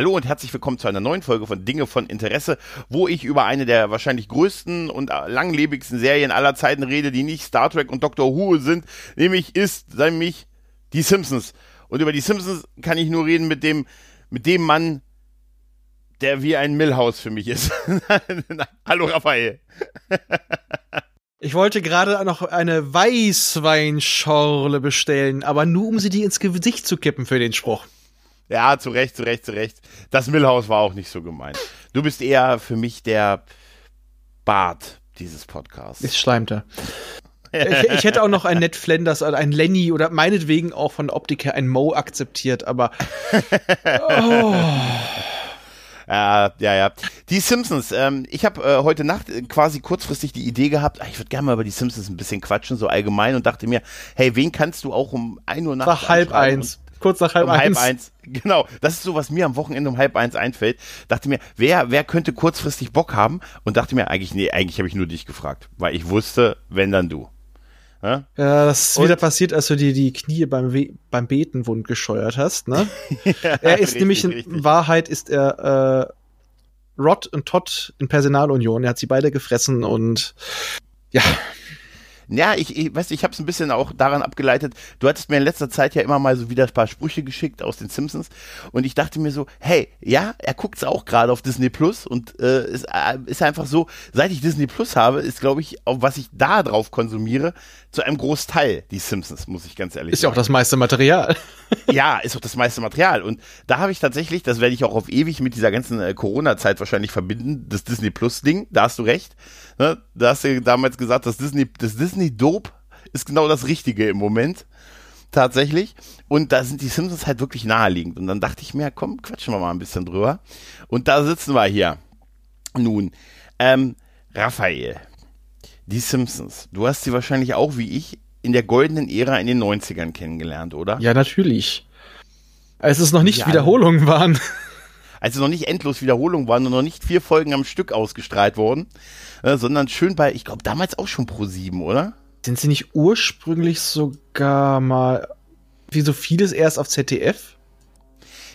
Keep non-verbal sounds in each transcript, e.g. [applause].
Hallo und herzlich willkommen zu einer neuen Folge von Dinge von Interesse, wo ich über eine der wahrscheinlich größten und langlebigsten Serien aller Zeiten rede, die nicht Star Trek und Doctor Who sind, nämlich ist, nämlich die Simpsons. Und über die Simpsons kann ich nur reden mit dem, mit dem Mann, der wie ein Millhaus für mich ist. [laughs] Hallo Raphael. Ich wollte gerade noch eine Weißweinschorle bestellen, aber nur um sie dir ins Gesicht zu kippen für den Spruch. Ja, zu Recht, zu Recht, zu Recht. Das Millhaus war auch nicht so gemeint. Du bist eher für mich der Bart dieses Podcasts. Ist schleimter. ich, ich, hätte auch noch ein Ned Flanders oder ein Lenny oder meinetwegen auch von der Optik her ein Mo akzeptiert, aber. Oh. [laughs] Ja, ja, ja. Die Simpsons. Ähm, ich habe äh, heute Nacht äh, quasi kurzfristig die Idee gehabt, ach, ich würde gerne mal über die Simpsons ein bisschen quatschen, so allgemein, und dachte mir, hey, wen kannst du auch um 1 Uhr nachts War halb eins. Kurz nach halb um eins. halb eins. Genau, das ist so, was mir am Wochenende um halb eins einfällt. Dachte mir, wer, wer könnte kurzfristig Bock haben? Und dachte mir, eigentlich, nee, eigentlich habe ich nur dich gefragt, weil ich wusste, wenn dann du. Ja, ja das ist und? wieder passiert, als du dir die Knie beim, We beim Beten wund gescheuert hast. Ne? [laughs] ja, er ist richtig, nämlich in richtig. Wahrheit ist er äh, Rod und Todd in Personalunion. Er hat sie beide gefressen und ja, ja, ich, ich weiß, ich habe es ein bisschen auch daran abgeleitet. Du hattest mir in letzter Zeit ja immer mal so wieder ein paar Sprüche geschickt aus den Simpsons und ich dachte mir so, hey, ja, er guckt's auch gerade auf Disney Plus und äh, ist, äh, ist einfach so, seit ich Disney Plus habe, ist glaube ich, auf was ich da drauf konsumiere, zu einem Großteil die Simpsons, muss ich ganz ehrlich ist sagen. Ist ja auch das meiste Material. [laughs] ja, ist auch das meiste Material und da habe ich tatsächlich, das werde ich auch auf ewig mit dieser ganzen äh, Corona-Zeit wahrscheinlich verbinden, das Disney Plus Ding, da hast du recht. Ne? Da hast du damals gesagt, das Disney, das Disney Dope ist genau das Richtige im Moment. Tatsächlich. Und da sind die Simpsons halt wirklich naheliegend. Und dann dachte ich mir, komm, quatschen wir mal ein bisschen drüber. Und da sitzen wir hier. Nun, ähm, Raphael, die Simpsons. Du hast sie wahrscheinlich auch wie ich in der goldenen Ära in den 90ern kennengelernt, oder? Ja, natürlich. Als es noch nicht ja, Wiederholungen waren. Als es noch nicht endlos Wiederholungen waren und noch nicht vier Folgen am Stück ausgestrahlt wurden, äh, sondern schön bei, ich glaube, damals auch schon Pro 7, oder? Sind sie nicht ursprünglich sogar mal, wie so vieles, erst auf ZDF?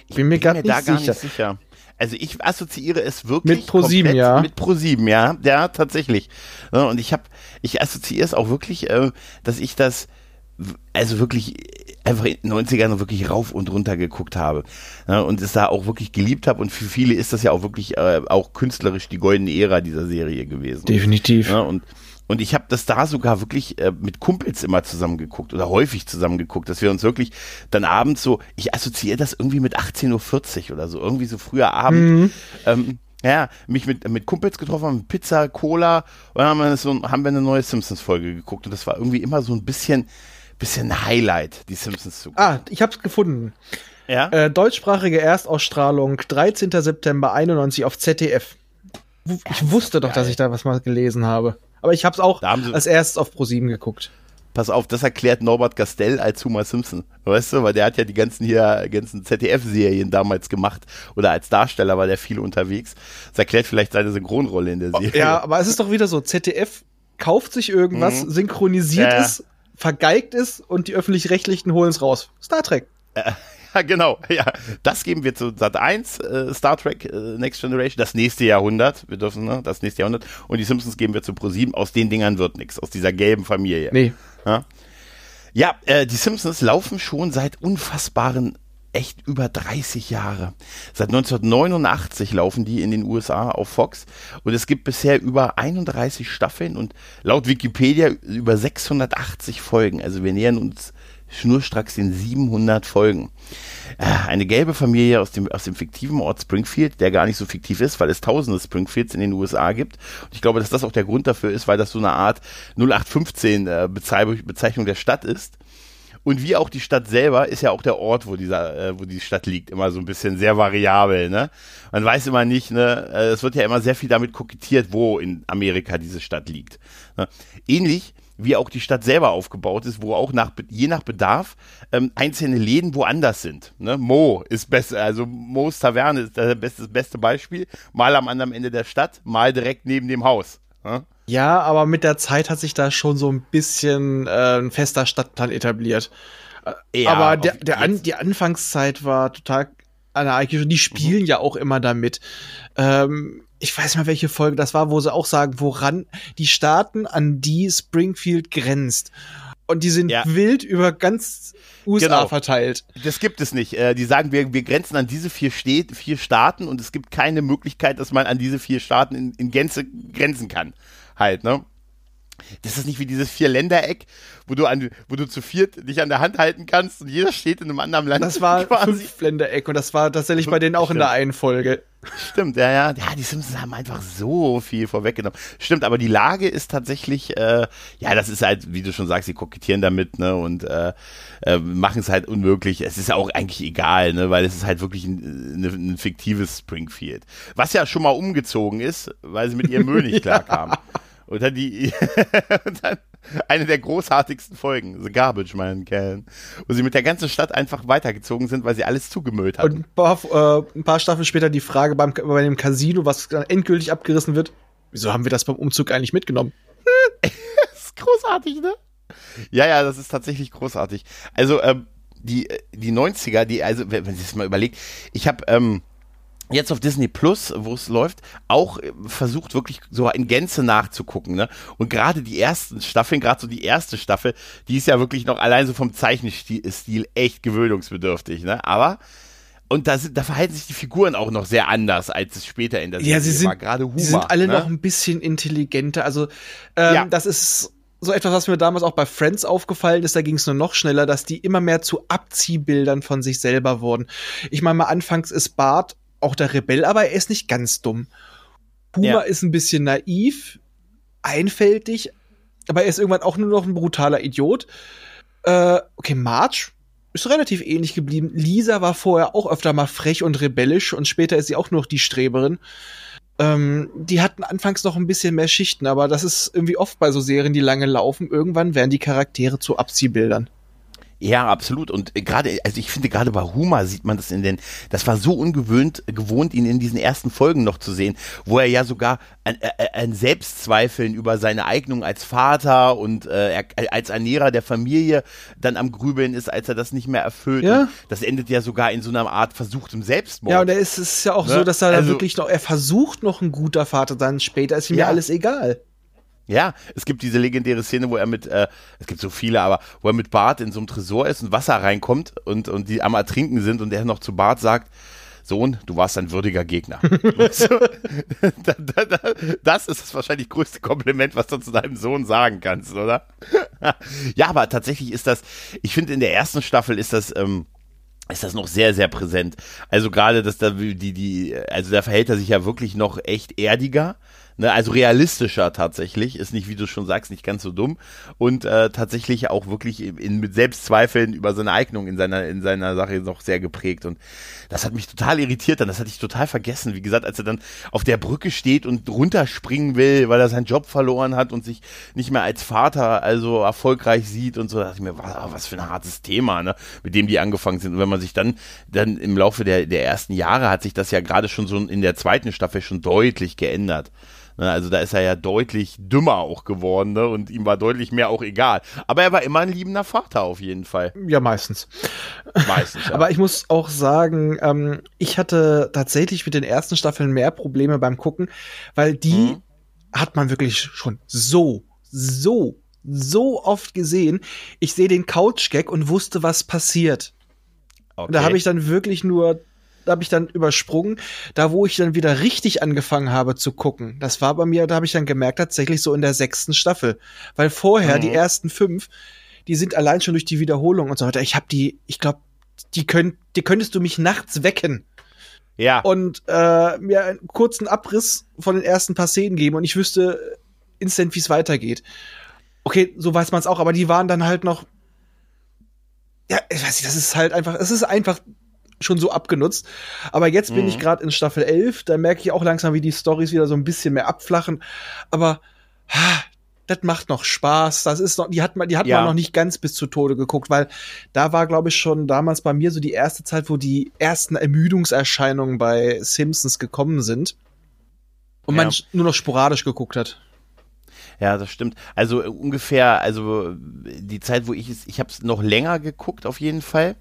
Ich bin mir, bin mir da gar nicht sicher. Also ich assoziiere es wirklich mit Pro7, ja. Mit Pro7, ja, ja, tatsächlich. Und ich habe, ich assoziiere es auch wirklich, äh, dass ich das also wirklich einfach in den 90ern wirklich rauf und runter geguckt habe ja, und es da auch wirklich geliebt habe und für viele ist das ja auch wirklich äh, auch künstlerisch die goldene Ära dieser Serie gewesen. Definitiv. Ja, und und ich habe das da sogar wirklich äh, mit Kumpels immer zusammen geguckt oder häufig zusammen geguckt, dass wir uns wirklich dann abends so, ich assoziiere das irgendwie mit 18.40 Uhr oder so, irgendwie so früher Abend. Mhm. Ähm, ja, mich mit, mit Kumpels getroffen haben, Pizza, Cola und dann haben wir, so, haben wir eine neue Simpsons-Folge geguckt und das war irgendwie immer so ein bisschen, bisschen Highlight, die Simpsons zu gucken. Ah, ich hab's gefunden. Ja? Äh, deutschsprachige Erstausstrahlung 13. September 91 auf ZDF. Ich wusste doch, geil. dass ich da was mal gelesen habe. Aber ich hab's auch als erstes auf Pro7 geguckt. Pass auf, das erklärt Norbert Gastel als Homer Simpson. Weißt du, weil der hat ja die ganzen hier, ganzen ZDF-Serien damals gemacht. Oder als Darsteller war der viel unterwegs. Das erklärt vielleicht seine Synchronrolle in der oh, Serie. Ja, aber es ist doch wieder so, ZDF kauft sich irgendwas, mhm. synchronisiert ja. es vergeigt ist und die öffentlich-rechtlichen holen es raus. Star Trek. [laughs] Ja, genau. Ja, das geben wir zu Sat 1, äh, Star Trek äh, Next Generation, das nächste Jahrhundert. Wir dürfen, ne, das nächste Jahrhundert. Und die Simpsons geben wir zu Pro7. Aus den Dingern wird nichts. Aus dieser gelben Familie. Nee. Ja, ja äh, die Simpsons laufen schon seit unfassbaren echt über 30 Jahre. Seit 1989 laufen die in den USA auf Fox und es gibt bisher über 31 Staffeln und laut Wikipedia über 680 Folgen. Also wir nähern uns schnurstracks den 700 Folgen. Äh, eine gelbe Familie aus dem, aus dem fiktiven Ort Springfield, der gar nicht so fiktiv ist, weil es tausende Springfields in den USA gibt. Und ich glaube, dass das auch der Grund dafür ist, weil das so eine Art 0815 äh, Bezeichnung der Stadt ist. Und wie auch die Stadt selber ist ja auch der Ort, wo dieser, äh, wo die Stadt liegt, immer so ein bisschen sehr variabel. Ne? Man weiß immer nicht, ne? Äh, es wird ja immer sehr viel damit kokettiert, wo in Amerika diese Stadt liegt. Ne? Ähnlich wie auch die Stadt selber aufgebaut ist, wo auch nach, je nach Bedarf ähm, einzelne Läden woanders sind. Ne? Mo ist besser, also Mo's Taverne ist das beste, beste Beispiel. Mal am anderen Ende der Stadt, mal direkt neben dem Haus. Ne? Ja, aber mit der Zeit hat sich da schon so ein bisschen äh, ein fester Stadtplan etabliert. Ja, aber der, der An die Anfangszeit war total anarchisch. Die spielen mhm. ja auch immer damit. Ähm, ich weiß mal, welche Folge das war, wo sie auch sagen, woran die Staaten, an die Springfield grenzt. Und die sind ja. wild über ganz USA genau. verteilt. Das gibt es nicht. Äh, die sagen, wir, wir grenzen an diese vier, Städ vier Staaten und es gibt keine Möglichkeit, dass man an diese vier Staaten in, in Gänze grenzen kann. Halt, ne? Das ist nicht wie dieses Vier-Ländereck, wo du an, wo du zu viert dich an der Hand halten kannst und jeder steht in einem anderen Land. Das war [laughs] quasi. Fünf-Ländereck und das war tatsächlich bei denen auch Stimmt. in der einen Folge. Stimmt, ja, ja. Ja, die Simpsons haben einfach so viel vorweggenommen. Stimmt, aber die Lage ist tatsächlich, äh, ja, das ist halt, wie du schon sagst, sie kokettieren damit, ne, und äh, äh, machen es halt unmöglich. Es ist auch eigentlich egal, ne, weil es ist halt wirklich ein, ein, ein fiktives Springfield. Was ja schon mal umgezogen ist, weil sie mit ihrem Müll nicht [laughs] klarkamen. ja. Und dann die, [laughs] und dann eine der großartigsten Folgen, The Garbage Man Can, wo sie mit der ganzen Stadt einfach weitergezogen sind, weil sie alles zugemüllt hatten. Und ein paar, äh, ein paar Staffeln später die Frage beim, bei dem Casino, was dann endgültig abgerissen wird, wieso haben wir das beim Umzug eigentlich mitgenommen? [laughs] das ist großartig, ne? Ja, ja, das ist tatsächlich großartig. Also, ähm, die, die 90er, die, also, wenn, Sie es mal überlegt, ich habe, ähm, jetzt auf Disney Plus, wo es läuft, auch äh, versucht wirklich so in Gänze nachzugucken. Ne? Und gerade die ersten Staffeln, gerade so die erste Staffel, die ist ja wirklich noch allein so vom Zeichenstil echt gewöhnungsbedürftig. Ne? Aber und da, sind, da verhalten sich die Figuren auch noch sehr anders, als es später in der Serie ja, sie sind, war. Gerade Humor. Sie sind alle ne? noch ein bisschen intelligenter. Also ähm, ja. das ist so etwas, was mir damals auch bei Friends aufgefallen ist, da ging es nur noch schneller, dass die immer mehr zu Abziehbildern von sich selber wurden. Ich meine mal, anfangs ist Bart auch der Rebell, aber er ist nicht ganz dumm. Puma ja. ist ein bisschen naiv, einfältig, aber er ist irgendwann auch nur noch ein brutaler Idiot. Äh, okay, Marge ist relativ ähnlich geblieben. Lisa war vorher auch öfter mal frech und rebellisch und später ist sie auch nur noch die Streberin. Ähm, die hatten anfangs noch ein bisschen mehr Schichten, aber das ist irgendwie oft bei so Serien, die lange laufen. Irgendwann werden die Charaktere zu Abziehbildern. Ja, absolut. Und gerade, also ich finde gerade bei Huma sieht man das in den, das war so ungewöhnt, gewohnt, ihn in diesen ersten Folgen noch zu sehen, wo er ja sogar ein, ein Selbstzweifeln über seine Eignung als Vater und äh, als Ernährer der Familie dann am Grübeln ist, als er das nicht mehr erfüllt. Ja. Das endet ja sogar in so einer Art versuchtem Selbstmord. Ja, und er ist es ja auch ne? so, dass er also, wirklich noch, er versucht noch ein guter Vater sein, später ist ihm ja, ja alles egal. Ja, es gibt diese legendäre Szene, wo er mit, äh, es gibt so viele, aber wo er mit Bart in so einem Tresor ist und Wasser reinkommt und, und die am Ertrinken sind und er noch zu Bart sagt, Sohn, du warst ein würdiger Gegner. [laughs] das ist das wahrscheinlich größte Kompliment, was du zu deinem Sohn sagen kannst, oder? [laughs] ja, aber tatsächlich ist das, ich finde in der ersten Staffel ist das, ähm, ist das noch sehr, sehr präsent. Also gerade, dass da die, die, also da verhält er sich ja wirklich noch echt erdiger. Ne, also realistischer tatsächlich, ist nicht, wie du schon sagst, nicht ganz so dumm. Und äh, tatsächlich auch wirklich in, mit Selbstzweifeln über seine Eignung in seiner, in seiner Sache noch sehr geprägt. Und das hat mich total irritiert dann, das hatte ich total vergessen, wie gesagt, als er dann auf der Brücke steht und runterspringen will, weil er seinen Job verloren hat und sich nicht mehr als Vater also erfolgreich sieht und so, da dachte ich mir, was, was für ein hartes Thema, ne, mit dem die angefangen sind. Und wenn man sich dann, dann im Laufe der, der ersten Jahre hat sich das ja gerade schon so in der zweiten Staffel schon deutlich geändert. Ne, also da ist er ja deutlich dümmer auch geworden ne? und ihm war deutlich mehr auch egal. Aber er war immer ein liebender Vater auf jeden Fall. Ja, meistens. Meistens. [laughs] Ja. Aber ich muss auch sagen, ähm, ich hatte tatsächlich mit den ersten Staffeln mehr Probleme beim Gucken, weil die mhm. hat man wirklich schon so, so, so oft gesehen. Ich sehe den Couch-Gag und wusste, was passiert. Okay. Und da habe ich dann wirklich nur habe ich dann übersprungen. Da, wo ich dann wieder richtig angefangen habe zu gucken, das war bei mir, da habe ich dann gemerkt, tatsächlich so in der sechsten Staffel. Weil vorher, mhm. die ersten fünf, die sind allein schon durch die Wiederholung und so weiter. Ich habe die, ich glaube, die, könnt, die könntest du mich nachts wecken. Ja. Und äh, mir einen kurzen Abriss von den ersten paar Szenen geben und ich wüsste instant, wie es weitergeht. Okay, so weiß man es auch, aber die waren dann halt noch. Ja, ich weiß nicht, das ist halt einfach, es ist einfach schon so abgenutzt. Aber jetzt bin ich mhm. gerade in Staffel 11, da merke ich auch langsam, wie die Stories wieder so ein bisschen mehr abflachen. Aber ha, das macht noch Spaß. Das ist noch, die hat man, die hat ja. man noch nicht ganz bis zu Tode geguckt, weil da war, glaube ich, schon damals bei mir so die erste Zeit, wo die ersten Ermüdungserscheinungen bei Simpsons gekommen sind und ja. man nur noch sporadisch geguckt hat. Ja, das stimmt. Also äh, ungefähr, also die Zeit, wo ich es, ich habe es noch länger geguckt auf jeden Fall,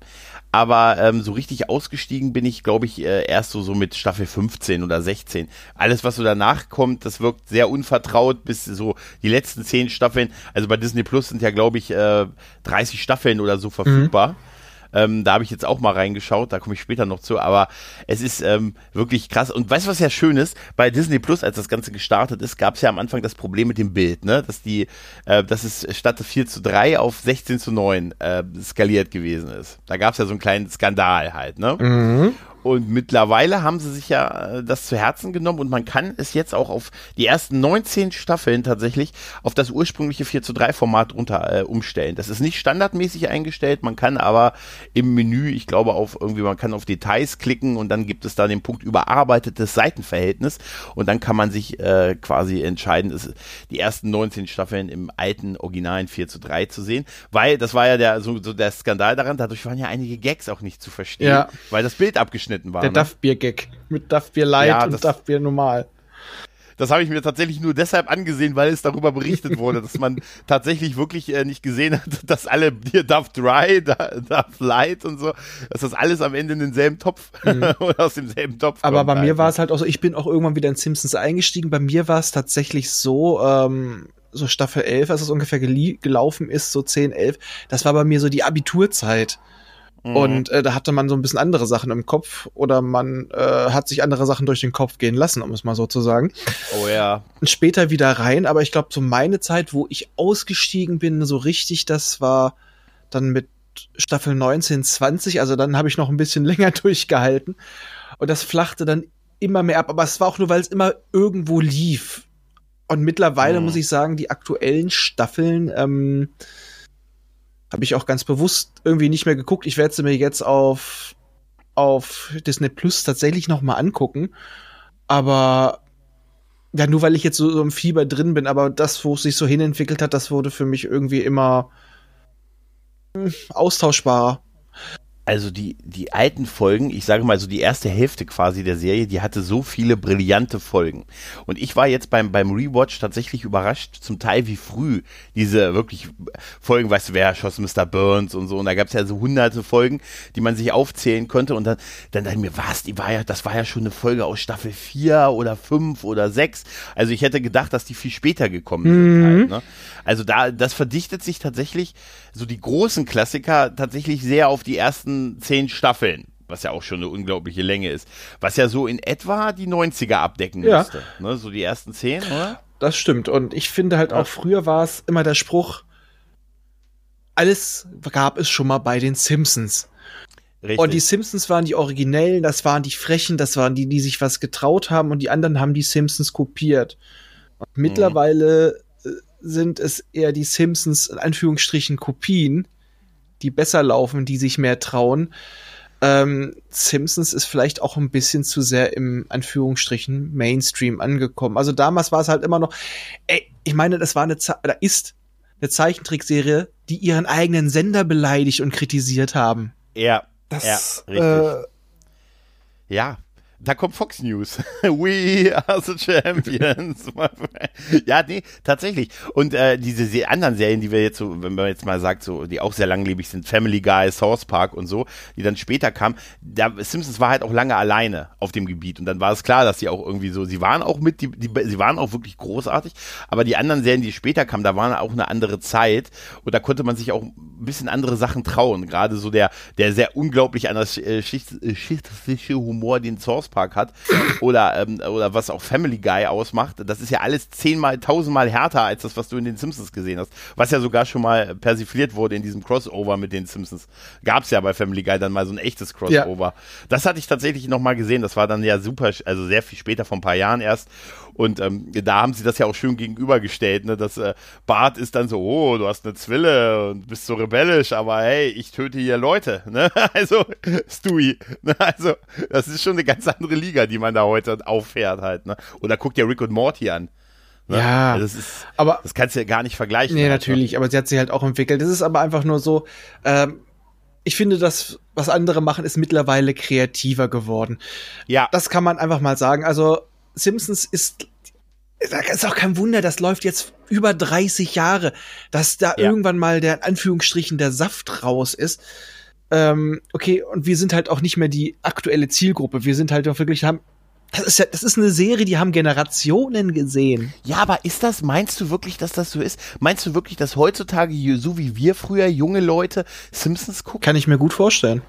aber ähm, so richtig ausgestiegen bin ich, glaube ich, äh, erst so, so mit Staffel 15 oder 16. Alles, was so danach kommt, das wirkt sehr unvertraut bis so die letzten zehn Staffeln. Also bei Disney Plus sind ja, glaube ich, äh, 30 Staffeln oder so verfügbar. Mhm. Ähm, da habe ich jetzt auch mal reingeschaut, da komme ich später noch zu, aber es ist ähm, wirklich krass. Und weißt du, was ja schön ist? Bei Disney Plus, als das Ganze gestartet ist, gab es ja am Anfang das Problem mit dem Bild, ne? Dass die, äh, dass es statt 4 zu 3 auf 16 zu 9 äh, skaliert gewesen ist. Da gab es ja so einen kleinen Skandal halt, ne? Mhm. Und mittlerweile haben sie sich ja äh, das zu Herzen genommen und man kann es jetzt auch auf die ersten 19 Staffeln tatsächlich auf das ursprüngliche 4 zu 3 Format runter äh, umstellen. Das ist nicht standardmäßig eingestellt, man kann aber im Menü, ich glaube auf irgendwie, man kann auf Details klicken und dann gibt es da den Punkt überarbeitetes Seitenverhältnis und dann kann man sich äh, quasi entscheiden, ist die ersten 19 Staffeln im alten originalen 4 zu 3 zu sehen, weil das war ja der, so, so der Skandal daran, dadurch waren ja einige Gags auch nicht zu verstehen, ja. weil das Bild abgeschnitten abgeschnitten war. Der ne? Duff-Bier-Gag mit Duff-Bier Light ja, und Duff-Bier normal. Das habe ich mir tatsächlich nur deshalb angesehen, weil es darüber berichtet wurde, dass man [laughs] tatsächlich wirklich äh, nicht gesehen hat, dass alle Bier Duff Dry, [laughs] Duff Light und so, dass das alles am Ende in denselben Topf mhm. [laughs] oder aus demselben Topf Aber kommt. Aber bei mir war es halt auch so, ich bin auch irgendwann wieder in Simpsons eingestiegen. Bei mir war es tatsächlich so, ähm, so Staffel 11, als es ungefähr gelaufen ist, so 10, 11, das war bei mir so die Abiturzeit. Mhm. Und äh, da hatte man so ein bisschen andere Sachen im Kopf oder man äh, hat sich andere Sachen durch den Kopf gehen lassen, um es mal so zu sagen. Oh ja. Und später wieder rein, aber ich glaube, so meine Zeit, wo ich ausgestiegen bin, so richtig, das war dann mit Staffel 19, 20, also dann habe ich noch ein bisschen [laughs] länger durchgehalten. Und das flachte dann immer mehr ab, aber es war auch nur, weil es immer irgendwo lief. Und mittlerweile mhm. muss ich sagen, die aktuellen Staffeln, ähm, habe ich auch ganz bewusst irgendwie nicht mehr geguckt. Ich werde sie mir jetzt auf, auf Disney Plus tatsächlich noch mal angucken. Aber ja, nur weil ich jetzt so, so im Fieber drin bin, aber das, wo es sich so hinentwickelt hat, das wurde für mich irgendwie immer hm, austauschbarer also die, die alten Folgen, ich sage mal so die erste Hälfte quasi der Serie, die hatte so viele brillante Folgen. Und ich war jetzt beim, beim Rewatch tatsächlich überrascht, zum Teil wie früh diese wirklich Folgen, weißt du, wer erschoss Mr. Burns und so. Und da gab es ja so hunderte Folgen, die man sich aufzählen konnte. Und dann, dann dachte ich mir, was, die war ja, das war ja schon eine Folge aus Staffel 4 oder 5 oder 6. Also ich hätte gedacht, dass die viel später gekommen mhm. sind halt, ne? Also da, das verdichtet sich tatsächlich, so die großen Klassiker tatsächlich sehr auf die ersten zehn Staffeln was ja auch schon eine unglaubliche Länge ist, was ja so in etwa die 90er abdecken ja. müsste. Ne? So die ersten zehn, oder? Das stimmt. Und ich finde halt ja. auch früher war es immer der Spruch, alles gab es schon mal bei den Simpsons. Richtig. Und die Simpsons waren die Originellen, das waren die Frechen, das waren die, die sich was getraut haben und die anderen haben die Simpsons kopiert. Und mhm. mittlerweile sind es eher die Simpsons in Anführungsstrichen Kopien, die besser laufen, die sich mehr trauen. Ähm, Simpsons ist vielleicht auch ein bisschen zu sehr im Anführungsstrichen Mainstream angekommen. Also damals war es halt immer noch, ey, ich meine, das war eine, Ze da ist eine Zeichentrickserie, die ihren eigenen Sender beleidigt und kritisiert haben. Ja, das, ja, richtig. Äh, ja, da kommt Fox News. [laughs] We are the champions. [laughs] ja, nee, tatsächlich. Und äh, diese anderen Serien, die wir jetzt so, wenn man jetzt mal sagt, so, die auch sehr langlebig sind, Family Guy, Source Park und so, die dann später kamen, da, Simpsons war halt auch lange alleine auf dem Gebiet. Und dann war es klar, dass sie auch irgendwie so, sie waren auch mit, die, die, sie waren auch wirklich großartig, aber die anderen Serien, die später kamen, da waren auch eine andere Zeit und da konnte man sich auch ein bisschen andere Sachen trauen. Gerade so der, der sehr unglaublich an das äh, Schicht, äh, Humor, den Source Park hat oder, ähm, oder was auch Family Guy ausmacht, das ist ja alles zehnmal, tausendmal härter als das, was du in den Simpsons gesehen hast. Was ja sogar schon mal persifliert wurde in diesem Crossover mit den Simpsons. Gab es ja bei Family Guy dann mal so ein echtes Crossover. Ja. Das hatte ich tatsächlich nochmal gesehen. Das war dann ja super, also sehr viel später, vor ein paar Jahren erst. Und ähm, da haben sie das ja auch schön gegenübergestellt, ne? dass äh, Bart ist dann so, oh, du hast eine Zwille und bist so rebellisch, aber hey, ich töte hier Leute. Ne? [laughs] Also, Stewie. Ne? Also, das ist schon eine ganz andere Liga, die man da heute auffährt halt. Ne? Oder guck dir Rick und Morty an. Ne? Ja, also das ist, aber das kannst du ja gar nicht vergleichen. Nee, halt, ne? natürlich, aber sie hat sich halt auch entwickelt. Das ist aber einfach nur so, ähm, ich finde, das, was andere machen, ist mittlerweile kreativer geworden. Ja. Das kann man einfach mal sagen. Also, Simpsons ist ist auch kein Wunder, das läuft jetzt über 30 Jahre, dass da ja. irgendwann mal der in Anführungsstrichen der Saft raus ist. Ähm, okay, und wir sind halt auch nicht mehr die aktuelle Zielgruppe. Wir sind halt auch wirklich, haben, das ist ja, das ist eine Serie, die haben Generationen gesehen. Ja, aber ist das, meinst du wirklich, dass das so ist? Meinst du wirklich, dass heutzutage, so wie wir früher, junge Leute Simpsons gucken? Kann ich mir gut vorstellen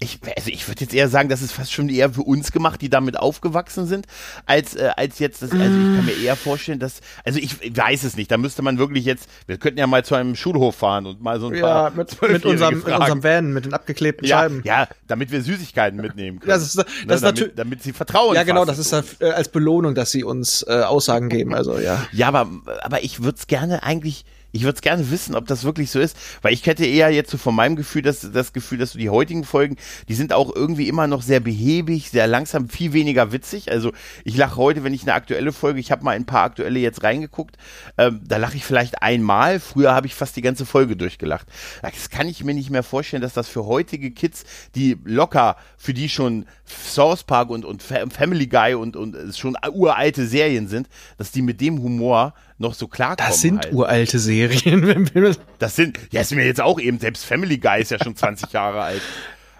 ich, also ich würde jetzt eher sagen, das ist fast schon eher für uns gemacht, die damit aufgewachsen sind, als, äh, als jetzt das, also ich kann mir eher vorstellen, dass, also ich, ich weiß es nicht, da müsste man wirklich jetzt, wir könnten ja mal zu einem Schulhof fahren und mal so ein paar. Ja, mit, mit, unserem, mit unserem Van, mit den abgeklebten ja, Scheiben. Ja, damit wir Süßigkeiten mitnehmen können. Das ist, das ne, ist damit, damit sie vertrauen. Ja, genau, das ist äh, als Belohnung, dass sie uns äh, Aussagen geben, also ja. Ja, aber, aber ich würde es gerne eigentlich, ich würde es gerne wissen, ob das wirklich so ist, weil ich hätte eher jetzt so von meinem Gefühl dass, das Gefühl, dass so die heutigen Folgen, die sind auch irgendwie immer noch sehr behäbig, sehr langsam, viel weniger witzig. Also ich lache heute, wenn ich eine aktuelle Folge, ich habe mal ein paar aktuelle jetzt reingeguckt, ähm, da lache ich vielleicht einmal. Früher habe ich fast die ganze Folge durchgelacht. Das kann ich mir nicht mehr vorstellen, dass das für heutige Kids, die locker, für die schon Source Park und, und Family Guy und, und schon uralte Serien sind, dass die mit dem Humor noch so klarkommen. Das sind halt. uralte Serien. [laughs] das sind, ja, ist mir jetzt auch eben, selbst Family Guy ist ja schon 20 Jahre alt.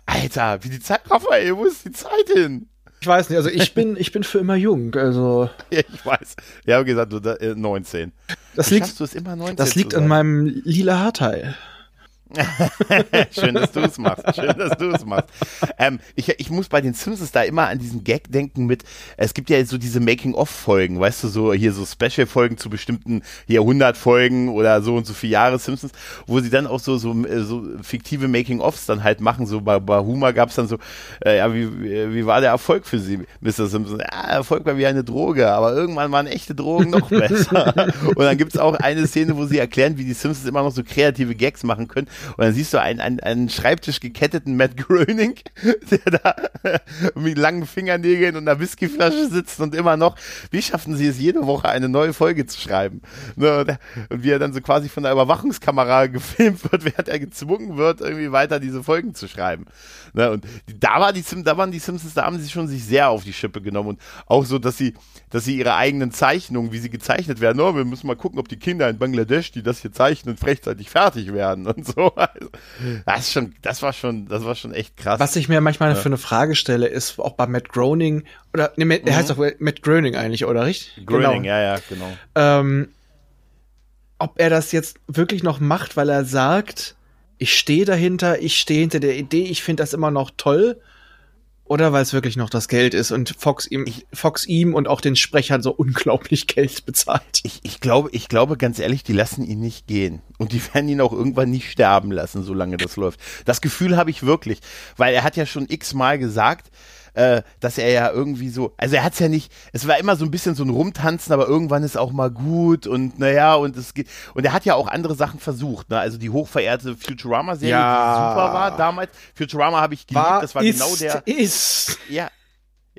Alter, wie die Zeit, Raphael, wo ist die Zeit hin? Ich weiß nicht, also ich bin, ich bin für immer jung, also. [laughs] Ja, ich weiß. Ja, wie gesagt, du, äh, 19. Das liegt, du es immer 19 das liegt an meinem lila Haarteil. [laughs] Schön, dass du es machst. Schön, dass du es machst. Ähm, ich, ich muss bei den Simpsons da immer an diesen Gag denken mit, es gibt ja so diese Making-of-Folgen, weißt du, so hier so Special-Folgen zu bestimmten hier 100 Folgen oder so und so viele Jahre Simpsons, wo sie dann auch so, so, so fiktive Making-ofs dann halt machen. So bei, bei Humor gab es dann so, äh, ja, wie, wie war der Erfolg für sie, Mr. Simpson? Ja, Erfolg war wie eine Droge, aber irgendwann waren echte Drogen noch [laughs] besser. und dann gibt es auch eine Szene, wo sie erklären, wie die Simpsons immer noch so kreative Gags machen können und dann siehst du einen, einen, einen Schreibtisch geketteten Matt Groening, [laughs] der da mit langen Fingernägeln und einer Whiskyflasche sitzt und immer noch, wie schaffen sie es, jede Woche eine neue Folge zu schreiben? Ne, und wie er dann so quasi von der Überwachungskamera [laughs] gefilmt wird, während er gezwungen wird, irgendwie weiter diese Folgen zu schreiben. Ne, und da, war die, da waren die Simpsons, da haben sie schon sich sehr auf die Schippe genommen und auch so, dass sie, dass sie ihre eigenen Zeichnungen, wie sie gezeichnet werden, oh, wir müssen mal gucken, ob die Kinder in Bangladesch, die das hier zeichnen, rechtzeitig fertig werden und so. Das, schon, das war schon, das war schon echt krass. Was ich mir manchmal ja. für eine Frage stelle, ist auch bei Matt Groening, oder, ne, Matt, mhm. er heißt doch Matt Groening eigentlich, oder richtig? Groening, genau. ja, ja, genau. Ähm, ob er das jetzt wirklich noch macht, weil er sagt, ich stehe dahinter, ich stehe hinter der Idee, ich finde das immer noch toll, oder weil es wirklich noch das Geld ist und Fox ihm, ich, Fox ihm und auch den Sprechern so [laughs] unglaublich Geld bezahlt. Ich, ich glaube, ich glaube ganz ehrlich, die lassen ihn nicht gehen. Und die werden ihn auch irgendwann nicht sterben lassen, solange das läuft. Das Gefühl habe ich wirklich. Weil er hat ja schon x-mal gesagt, äh, dass er ja irgendwie so, also er hat es ja nicht, es war immer so ein bisschen so ein Rumtanzen, aber irgendwann ist auch mal gut und naja, und es geht, und er hat ja auch andere Sachen versucht, ne? also die hochverehrte Futurama-Serie, ja. die super war damals, Futurama habe ich geliebt, war, das war ist, genau der, ist. ja,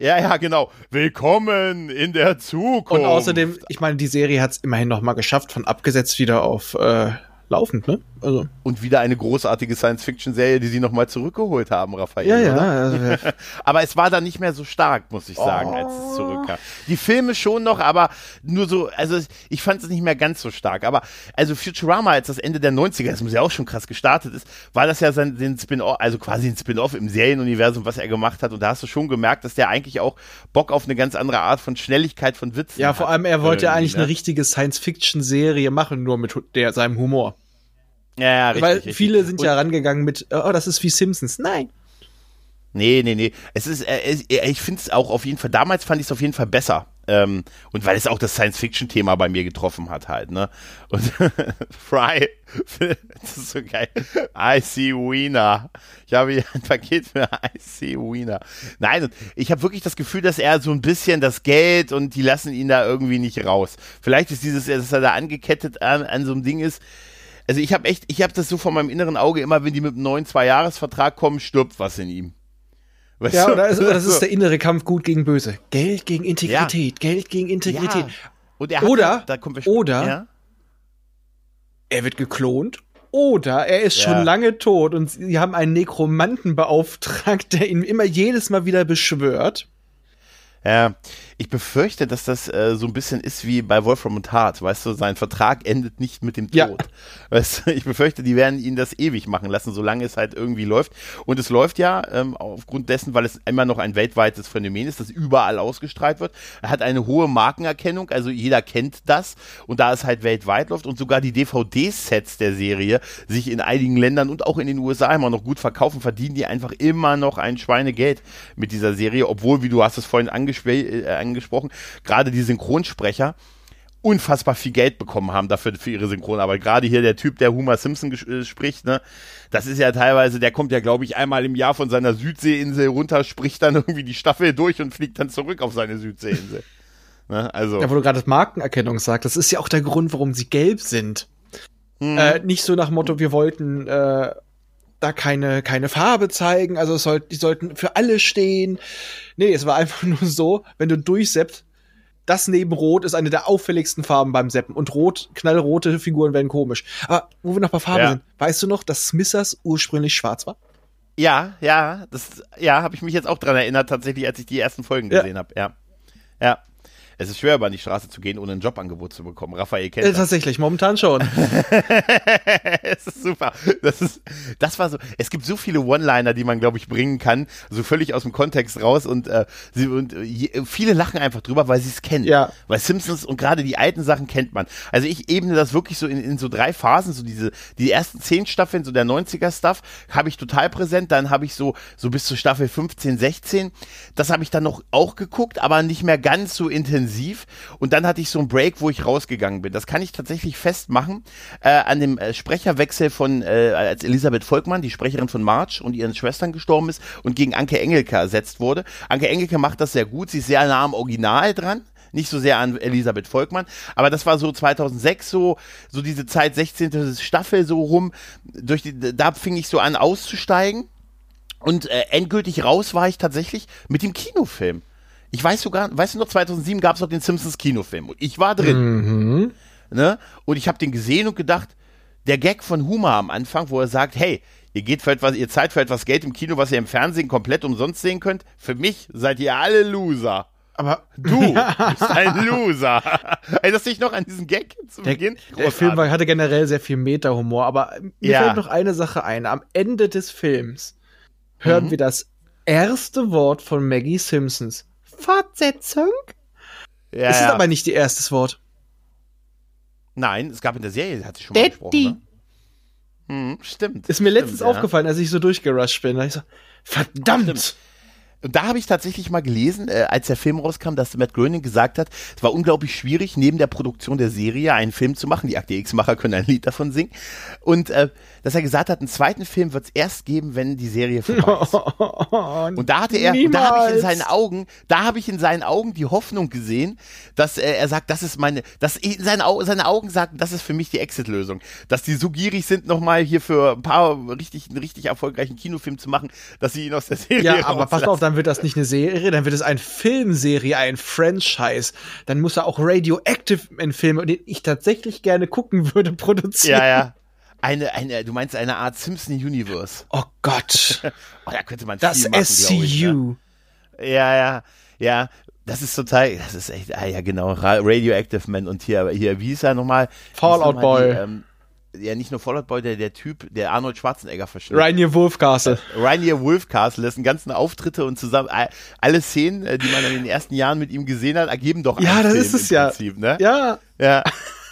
ja, ja, genau. Willkommen in der Zukunft. Und außerdem, ich meine, die Serie hat es immerhin noch mal geschafft, von abgesetzt wieder auf äh, laufend, ne? Also. Und wieder eine großartige Science-Fiction-Serie, die sie nochmal zurückgeholt haben, Raphael. Ja, ja. Also, [laughs] aber es war dann nicht mehr so stark, muss ich sagen, oh. als es zurückkam. Die Filme schon noch, aber nur so, also ich fand es nicht mehr ganz so stark. Aber also Futurama, als das Ende der 90er, das muss ja auch schon krass gestartet ist, war das ja sein den Spin-off, also quasi ein Spin-off im Serienuniversum, was er gemacht hat. Und da hast du schon gemerkt, dass der eigentlich auch Bock auf eine ganz andere Art von Schnelligkeit von Witzen Ja, vor allem er wollte ja eigentlich ne? eine richtige Science-Fiction-Serie machen, nur mit der, seinem Humor. Ja, ja richtig. Weil richtig. viele sind ja rangegangen mit, oh, das ist wie Simpsons. Nein. Nee, nee, nee. Es ist, äh, ich finde es auch auf jeden Fall, damals fand ich es auf jeden Fall besser. Ähm, und weil es auch das Science-Fiction-Thema bei mir getroffen hat halt, ne? Und [laughs] Fry, [laughs] das ist so geil. I see Wiener. Ich habe hier ein Paket für I see Wiener. Nein, ich habe wirklich das Gefühl, dass er so ein bisschen das Geld und die lassen ihn da irgendwie nicht raus. Vielleicht ist dieses, dass er da angekettet an, an so einem Ding ist, also ich habe echt, ich habe das so vor meinem inneren Auge immer, wenn die mit einem neuen Zweijahresvertrag kommen, stirbt was in ihm. Weißt ja, oder ist, das [laughs] ist der innere Kampf gut gegen böse. Geld gegen Integrität, ja. Geld gegen Integrität. Ja. Er oder, da kommt oder ja? er wird geklont oder er ist schon lange tot und sie haben einen Nekromanten beauftragt, der ihn immer jedes Mal wieder beschwört. Ja, ich befürchte, dass das äh, so ein bisschen ist wie bei Wolfram und Hart, weißt du, sein Vertrag endet nicht mit dem Tod. Ja. Weißt du, ich befürchte, die werden ihn das ewig machen lassen, solange es halt irgendwie läuft. Und es läuft ja ähm, aufgrund dessen, weil es immer noch ein weltweites Phänomen ist, das überall ausgestrahlt wird. Er hat eine hohe Markenerkennung, also jeder kennt das. Und da es halt weltweit läuft und sogar die DVD-Sets der Serie sich in einigen Ländern und auch in den USA immer noch gut verkaufen, verdienen die einfach immer noch ein Schweinegeld mit dieser Serie, obwohl, wie du hast es vorhin angespr äh, angesprochen, gerade die Synchronsprecher unfassbar viel Geld bekommen haben dafür für ihre Synchronarbeit. Gerade hier der Typ, der Homer Simpson äh, spricht, ne, das ist ja teilweise, der kommt ja, glaube ich, einmal im Jahr von seiner Südseeinsel runter, spricht dann [laughs] irgendwie die Staffel durch und fliegt dann zurück auf seine Südseeinsel. ne, also. Ja, wo du gerade Markenerkennung sagst, das ist ja auch der Grund, warum sie gelb sind. Hm. Äh, nicht so nach Motto, wir wollten äh, da keine, keine Farbe zeigen, also es soll, die sollten für alle stehen. Nee, es war einfach [laughs] nur so, wenn du durchseppst, das neben Rot ist eine der auffälligsten Farben beim Seppen. Und rot, knallrote Figuren werden komisch. Aber wo wir noch bei Farben ja. sind, weißt du noch, dass Smithers ursprünglich schwarz war? Ja, ja, das, ja, habe ich mich jetzt auch dran erinnert, tatsächlich, als ich die ersten Folgen gesehen ja. habe. Ja, ja. Es ist schwer, über die Straße zu gehen, ohne ein Jobangebot zu bekommen. Raphael kennt äh, Tatsächlich, momentan schon. [laughs] es ist super. Das ist, das war so. Es gibt so viele One-Liner, die man, glaube ich, bringen kann, so völlig aus dem Kontext raus und, äh, sie, und äh, viele lachen einfach drüber, weil sie es kennen. Ja. Weil Simpsons und gerade die alten Sachen kennt man. Also ich ebne das wirklich so in, in so drei Phasen, so diese, die ersten zehn Staffeln, so der 90er-Stuff, habe ich total präsent. Dann habe ich so, so bis zur Staffel 15, 16. Das habe ich dann noch auch geguckt, aber nicht mehr ganz so intensiv intensiv. Und dann hatte ich so einen Break, wo ich rausgegangen bin. Das kann ich tatsächlich festmachen äh, an dem äh, Sprecherwechsel von, äh, als Elisabeth Volkmann, die Sprecherin von March und ihren Schwestern gestorben ist und gegen Anke Engelke ersetzt wurde. Anke Engelke macht das sehr gut. Sie ist sehr nah am Original dran nicht so sehr an Elisabeth Volkmann, aber das war so 2006 so so diese Zeit 16. Staffel so rum, durch die, da fing ich so an auszusteigen und äh, endgültig raus war ich tatsächlich mit dem Kinofilm. Ich weiß sogar, weißt du noch, 2007 gab es noch den Simpsons Kinofilm und ich war drin. Mhm. Ne? Und ich habe den gesehen und gedacht, der Gag von Huma am Anfang, wo er sagt, hey, ihr geht für etwas, ihr zahlt für etwas Geld im Kino, was ihr im Fernsehen komplett umsonst sehen könnt. Für mich seid ihr alle Loser. Aber du [laughs] bist ein Loser. [laughs] Erinnerst du dich noch an diesen Gag zu der, Beginn? Der Film hatte generell sehr viel Meta-Humor, aber mir ja. fällt noch eine Sache ein. Am Ende des Films hören mhm. wir das erste Wort von Maggie Simpsons. Fortsetzung? Ja, es ist ja. aber nicht ihr erstes Wort. Nein, es gab in der Serie, hat sie schon mal Daddy. gesprochen. Ne? Hm, stimmt. Ist mir stimmt, letztens ja. aufgefallen, als ich so durchgerusht bin. Da ich so, verdammt! Stimmt. Und da habe ich tatsächlich mal gelesen, äh, als der Film rauskam, dass Matt Groening gesagt hat, es war unglaublich schwierig, neben der Produktion der Serie einen Film zu machen. Die Akte X-Macher können ein Lied davon singen. Und äh, dass er gesagt hat, einen zweiten Film wird es erst geben, wenn die Serie vorbei ist. [laughs] und da hatte er, da habe ich in seinen Augen, da habe ich in seinen Augen die Hoffnung gesehen, dass äh, er sagt, das ist meine, dass in seine, Au seine Augen sagten, das ist für mich die Exit-Lösung. Dass die so gierig sind, nochmal hier für ein paar richtig, einen richtig erfolgreichen Kinofilm zu machen, dass sie ihn aus der Serie Ja, aber pass auf, dann wird das nicht eine Serie, dann wird es eine Filmserie, ein Franchise. Dann muss er auch Radioactive in Filme, den ich tatsächlich gerne gucken würde, produzieren. Ja, ja. Eine, eine, du meinst eine Art Simpson Universe. Oh Gott. [laughs] oh, da könnte man das viel machen, SCU. Ich, ne? Ja, ja, ja. Das ist total, das ist echt, ah ja genau, Radioactive Man und hier, hier, wie hieß er nochmal? Fallout Boy. Die, ähm, ja nicht nur Fallout Boy, der, der Typ, der Arnold Schwarzenegger verschwindet. Rainier Wolfcastle. Äh, Rainier Wolfcastle, dessen ganzen Auftritte und zusammen, alle Szenen, äh, die man in den ersten Jahren mit ihm gesehen hat, ergeben doch Ja, das ist es ja. Prinzip, ne? Ja. Ja.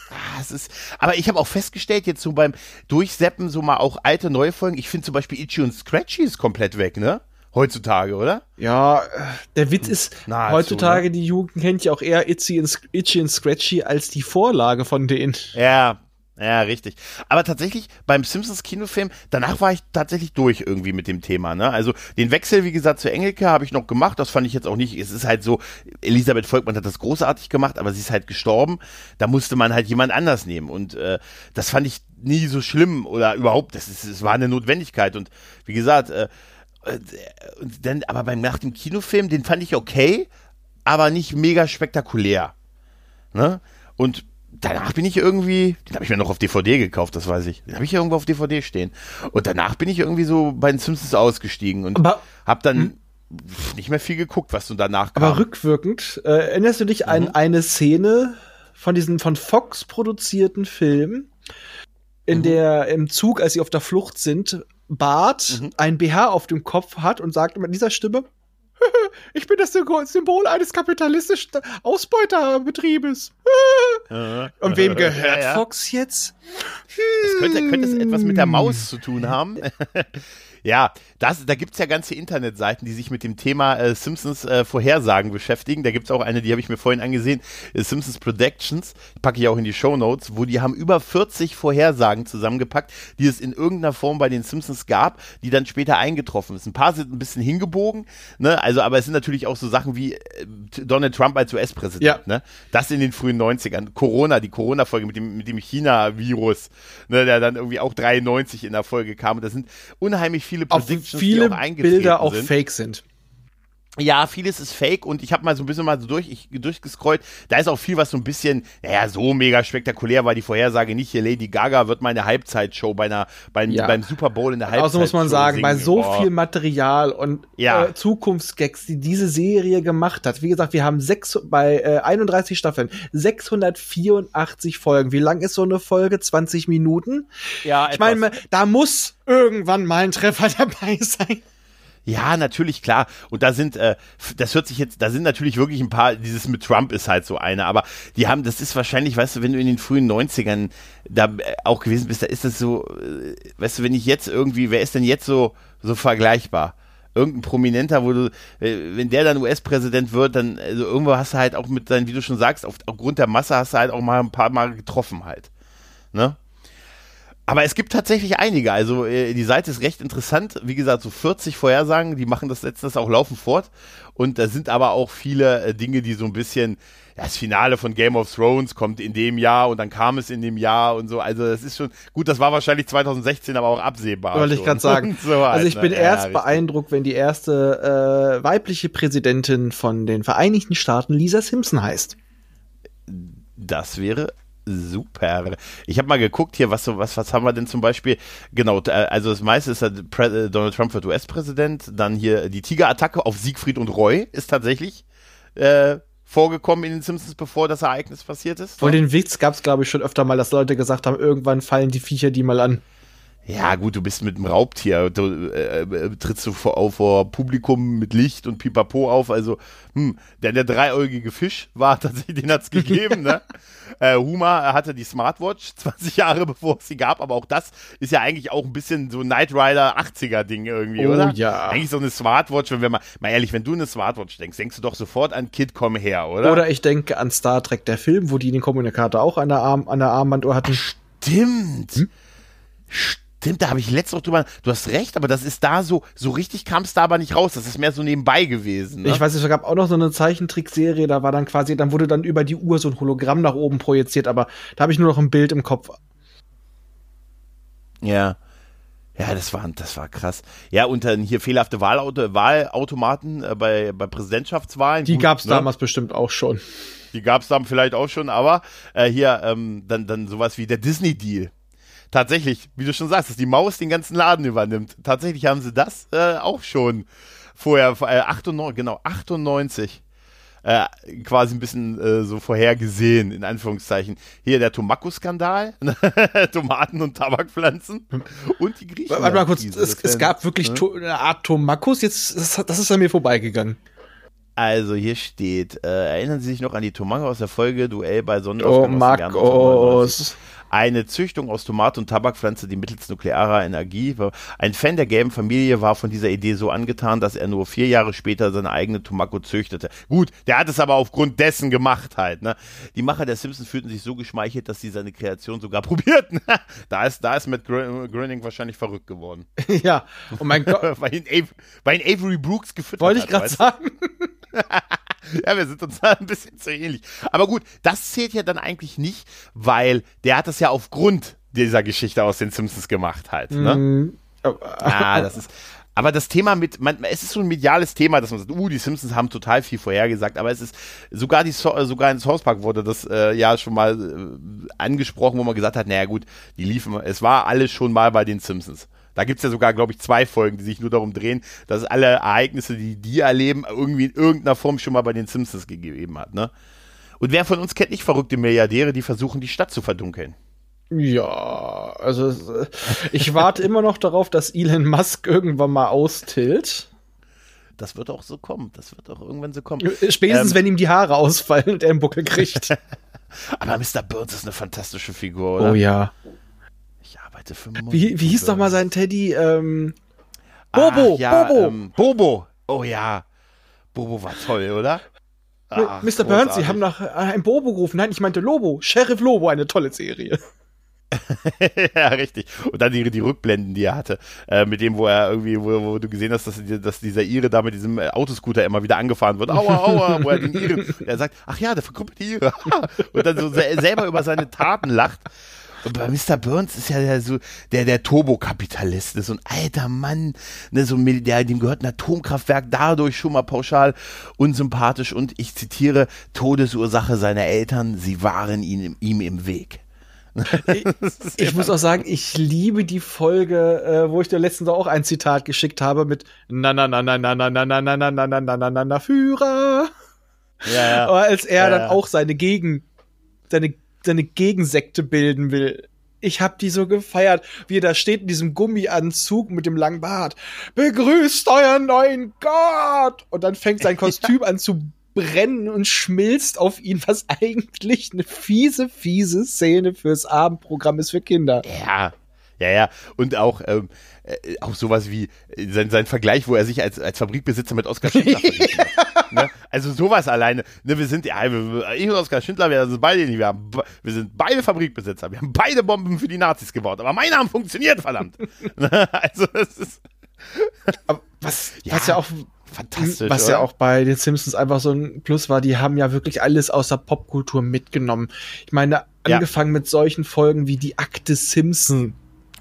Ah, es ist, aber ich habe auch festgestellt, jetzt so beim Durchseppen, so mal auch alte, neue Folgen, ich finde zum Beispiel Itchy und Scratchy ist komplett weg, ne? Heutzutage, oder? Ja, der Witz ist, Nahezu, heutzutage, ne? die Jugend kennt ja auch eher Itchy und, Itchy und Scratchy als die Vorlage von denen. Ja, ja, richtig. Aber tatsächlich beim Simpsons Kinofilm, danach war ich tatsächlich durch irgendwie mit dem Thema. Ne? Also den Wechsel, wie gesagt, zu Engelke habe ich noch gemacht. Das fand ich jetzt auch nicht. Es ist halt so, Elisabeth Volkmann hat das großartig gemacht, aber sie ist halt gestorben. Da musste man halt jemand anders nehmen. Und äh, das fand ich nie so schlimm oder überhaupt. Das ist, es war eine Notwendigkeit. Und wie gesagt, äh, äh, dann, aber beim nach dem Kinofilm, den fand ich okay, aber nicht mega spektakulär. Ne? Und danach bin ich irgendwie, den habe ich mir noch auf DVD gekauft, das weiß ich. Den habe ich irgendwo auf DVD stehen. Und danach bin ich irgendwie so bei den Simpsons ausgestiegen und Aber, hab dann, hm? nicht mehr viel geguckt, was du danach kam. Aber rückwirkend, äh, erinnerst du dich mhm. an eine Szene von diesem von Fox produzierten Film, in mhm. der im Zug, als sie auf der Flucht sind, Bart mhm. ein BH auf dem Kopf hat und sagt mit dieser Stimme, [laughs] ich bin das Symbol eines kapitalistischen Ausbeuterbetriebes. Und wem [laughs] gehört ja, ja. Fox jetzt? Es könnte, könnte es etwas mit der Maus zu tun haben. [laughs] Ja, das, da gibt's ja ganze Internetseiten, die sich mit dem Thema äh, Simpsons äh, Vorhersagen beschäftigen. Da gibt's auch eine, die habe ich mir vorhin angesehen, äh, Simpsons Predictions, packe ich auch in die Show Notes, wo die haben über 40 Vorhersagen zusammengepackt, die es in irgendeiner Form bei den Simpsons gab, die dann später eingetroffen sind. Ein paar sind ein bisschen hingebogen, ne? Also, aber es sind natürlich auch so Sachen wie äh, Donald Trump als US-Präsident, ja. ne? Das in den frühen 90ern. Corona, die Corona-Folge mit dem, mit dem China-Virus, ne, der dann irgendwie auch 93 in der Folge kam. Und das sind unheimlich viele Predictions, viele die auch Bilder auch sind. fake sind. Ja, vieles ist fake und ich habe mal so ein bisschen mal so durch, ich, durchgescrollt. Da ist auch viel, was so ein bisschen, naja, so mega spektakulär war die Vorhersage nicht. Hier Lady Gaga wird mal eine Halbzeitshow bei einer, beim, ja. beim Super Bowl in der Halbzeit. Also muss man sagen, singen. bei so oh. viel Material und ja. äh, Zukunftsgags, die diese Serie gemacht hat. Wie gesagt, wir haben sechs, bei äh, 31 Staffeln, 684 Folgen. Wie lang ist so eine Folge? 20 Minuten? Ja, ich meine, da muss irgendwann mal ein Treffer [laughs] dabei sein. Ja, natürlich, klar. Und da sind, äh, das hört sich jetzt, da sind natürlich wirklich ein paar, dieses mit Trump ist halt so eine, aber die haben, das ist wahrscheinlich, weißt du, wenn du in den frühen 90ern da äh, auch gewesen bist, da ist das so, äh, weißt du, wenn ich jetzt irgendwie, wer ist denn jetzt so, so vergleichbar? Irgendein Prominenter, wo du, äh, wenn der dann US-Präsident wird, dann, also irgendwo hast du halt auch mit deinen, wie du schon sagst, auf, aufgrund der Masse hast du halt auch mal ein paar Mal getroffen halt. Ne? Aber es gibt tatsächlich einige. Also äh, die Seite ist recht interessant. Wie gesagt, so 40 Vorhersagen, die machen das letztes auch laufend fort. Und da sind aber auch viele äh, Dinge, die so ein bisschen, ja, das Finale von Game of Thrones kommt in dem Jahr und dann kam es in dem Jahr und so. Also das ist schon, gut, das war wahrscheinlich 2016, aber auch absehbar. Wollte ich gerade sagen. [laughs] So halt, also ich bin ne? erst ja, beeindruckt, wenn die erste äh, weibliche Präsidentin von den Vereinigten Staaten Lisa Simpson heißt. Das wäre super. Ich habe mal geguckt hier, was, was, was haben wir denn zum Beispiel? Genau, äh, also das meiste ist halt Donald Trump wird US-Präsident, dann hier die Tigerattacke auf Siegfried und Roy ist tatsächlich äh, vorgekommen in den Simpsons, bevor das Ereignis passiert ist. Vor den Witz gab es, glaube ich, schon öfter mal, dass Leute gesagt haben, irgendwann fallen die Viecher die mal an. Ja, gut, du bist mit einem Raubtier, du äh, äh, trittst du vor, vor Publikum mit Licht und Pipapo auf. Also, hm, der, der dreieugige Fisch war [laughs] tatsächlich, den hat's gegeben, ne? [laughs] Äh, Huma hatte die Smartwatch [laughs] 20 Jahre bevor es sie gab, aber auch das ist ja eigentlich auch ein bisschen so Knight Rider 80er-Ding irgendwie, oh, oder? ja. Eigentlich so eine Smartwatch, wenn wir mal, mal ehrlich, wenn du eine Smartwatch denkst, denkst du doch sofort an Kid Komm her, oder? Oder ich denke an Star Trek, der Film, wo die den Kommunikator auch an der, Arm, an der Armbanduhr hatten. Stimmt. Hm? Stimmt. Stimmt, da habe ich letztes auch drüber. Du hast recht, aber das ist da so, so richtig kam es da aber nicht raus. Das ist mehr so nebenbei gewesen. Ne? Ich weiß, es gab auch noch so eine Zeichentrickserie, da war dann quasi, dann wurde dann über die Uhr so ein Hologramm nach oben projiziert, aber da habe ich nur noch ein Bild im Kopf. Ja. Ja, das war, das war krass. Ja, und dann hier fehlerhafte Wahlauto, Wahlautomaten äh, bei, bei Präsidentschaftswahlen. Die gab es ne? damals bestimmt auch schon. Die gab es dann vielleicht auch schon, aber äh, hier ähm, dann, dann sowas wie der Disney-Deal tatsächlich, wie du schon sagst, dass die Maus den ganzen Laden übernimmt. Tatsächlich haben sie das äh, auch schon vorher, äh, 98, genau, 98. Äh, quasi ein bisschen äh, so vorhergesehen, in Anführungszeichen. Hier der Tomako-Skandal, [laughs] Tomaten und Tabakpflanzen und die Griechen. Warte mal kurz, es, es, gab wirklich ne? eine Art Tomakos, jetzt, das, das ist an mir vorbeigegangen. Also hier steht, äh, erinnern Sie sich noch an die Tomako aus der Folge Duell bei Sonnenaufgang Tomakos eine Züchtung aus Tomate und Tabakpflanze, die mittels nuklearer Energie war. Ein Fan der gelben Familie war von dieser Idee so angetan, dass er nur vier Jahre später seine eigene Tomako züchtete. Gut, der hat es aber aufgrund dessen gemacht halt. Ne? Die Macher der Simpsons fühlten sich so geschmeichelt, dass sie seine Kreation sogar [laughs] probierten. da ist, da ist Matt Groening wahrscheinlich verrückt geworden. [laughs] ja, und oh mein Gott. [laughs] weil, ihn Avery, weil ihn Avery Brooks gefüttert Wollte ich gerade sagen. [laughs] ja, wir sind uns da ein bisschen zu ähnlich. Aber gut, das zählt ja dann eigentlich nicht, weil der hat das ja aufgrund dieser Geschichte aus den Simpsons gemacht halt. Ne? Mm. ah, das ist. Aber das Thema mit, man, es ist so ein mediales Thema, dass man sagt, uh, die Simpsons haben total viel vorhergesagt, aber es ist sogar die sogar in Source Park wurde das äh, ja schon mal äh, angesprochen, wo man gesagt hat, naja gut, die liefen, es war alles schon mal bei den Simpsons. Da gibt's ja sogar, glaube ich, zwei Folgen, die sich nur darum drehen, dass alle Ereignisse, die die erleben, irgendwie in irgendeiner Form schon mal bei den Simpsons gegeben hat. Ne? Und wer von uns kennt nicht verrückte Milliardäre, die versuchen, die Stadt zu verdunkeln? Ja, also ich warte immer noch darauf, dass Elon Musk irgendwann mal austilt. Das wird auch so kommen. Das wird auch irgendwann so kommen. Spätestens, ähm, wenn ihm die Haare ausfallen und er einen Buckel kriegt. [laughs] Aber Mr. Burns ist eine fantastische Figur, oder? Oh ja. Arbeite für Wie, wie hieß doch mal sein Teddy? Ähm, Bobo! Ach, ja, Bobo! Ähm, Bobo! Oh ja. Bobo war toll, oder? Ach, Mr. Burns, Sie haben nach äh, einem Bobo gerufen. Nein, ich meinte Lobo. Sheriff Lobo, eine tolle Serie. [laughs] [laughs] ja, richtig. Und dann die, die Rückblenden, die er hatte, äh, mit dem, wo er irgendwie, wo, wo du gesehen hast, dass, dass dieser Ire da mit diesem äh, Autoscooter immer wieder angefahren wird. Aua, aua, wo er den Ire, er sagt, ach ja, der die Ire. [laughs] und dann so selber über seine Taten lacht. Bei Mr. Burns ist ja der, so der, der Turbokapitalist, ne, so ein alter Mann, ne, so ein, der, dem gehört ein Atomkraftwerk, dadurch schon mal pauschal unsympathisch und ich zitiere, Todesursache seiner Eltern, sie waren ihm, ihm im Weg ich, ich muss auch sagen, ich liebe die Folge, äh, wo ich dir letztens auch ein Zitat geschickt habe mit na na na na na na na na na na na na na na na na Führer. Ja, ja. Aber als er ja, dann auch seine Gegen seine seine Gegensekte bilden will. Ich hab die so gefeiert, wie er da steht in diesem Gummianzug mit dem langen Bart. Begrüßt euren neuen Gott! Und dann fängt sein [laughs] Kostüm an zu brennen und schmilzt auf ihn, was eigentlich eine fiese, fiese Szene fürs Abendprogramm ist für Kinder. Ja, ja, ja. Und auch, ähm, äh, auch sowas wie äh, sein, sein Vergleich, wo er sich als, als Fabrikbesitzer mit Oskar Schindler [laughs] vergleicht. ne? Also sowas alleine. Ne, wir sind, ja, ich und Oskar Schindler, wir sind beide nicht, wir, haben, wir sind beide Fabrikbesitzer. Wir haben beide Bomben für die Nazis gebaut. Aber meine haben funktioniert, verdammt. [laughs] Ne? also das ist. Aber was, ja. was ja auch fantastisch. Was oder? ja auch bei den Simpsons einfach so ein Plus war, die haben ja wirklich alles aus der Popkultur mitgenommen. Ich meine, angefangen ja. mit solchen Folgen wie die Akte Simpson.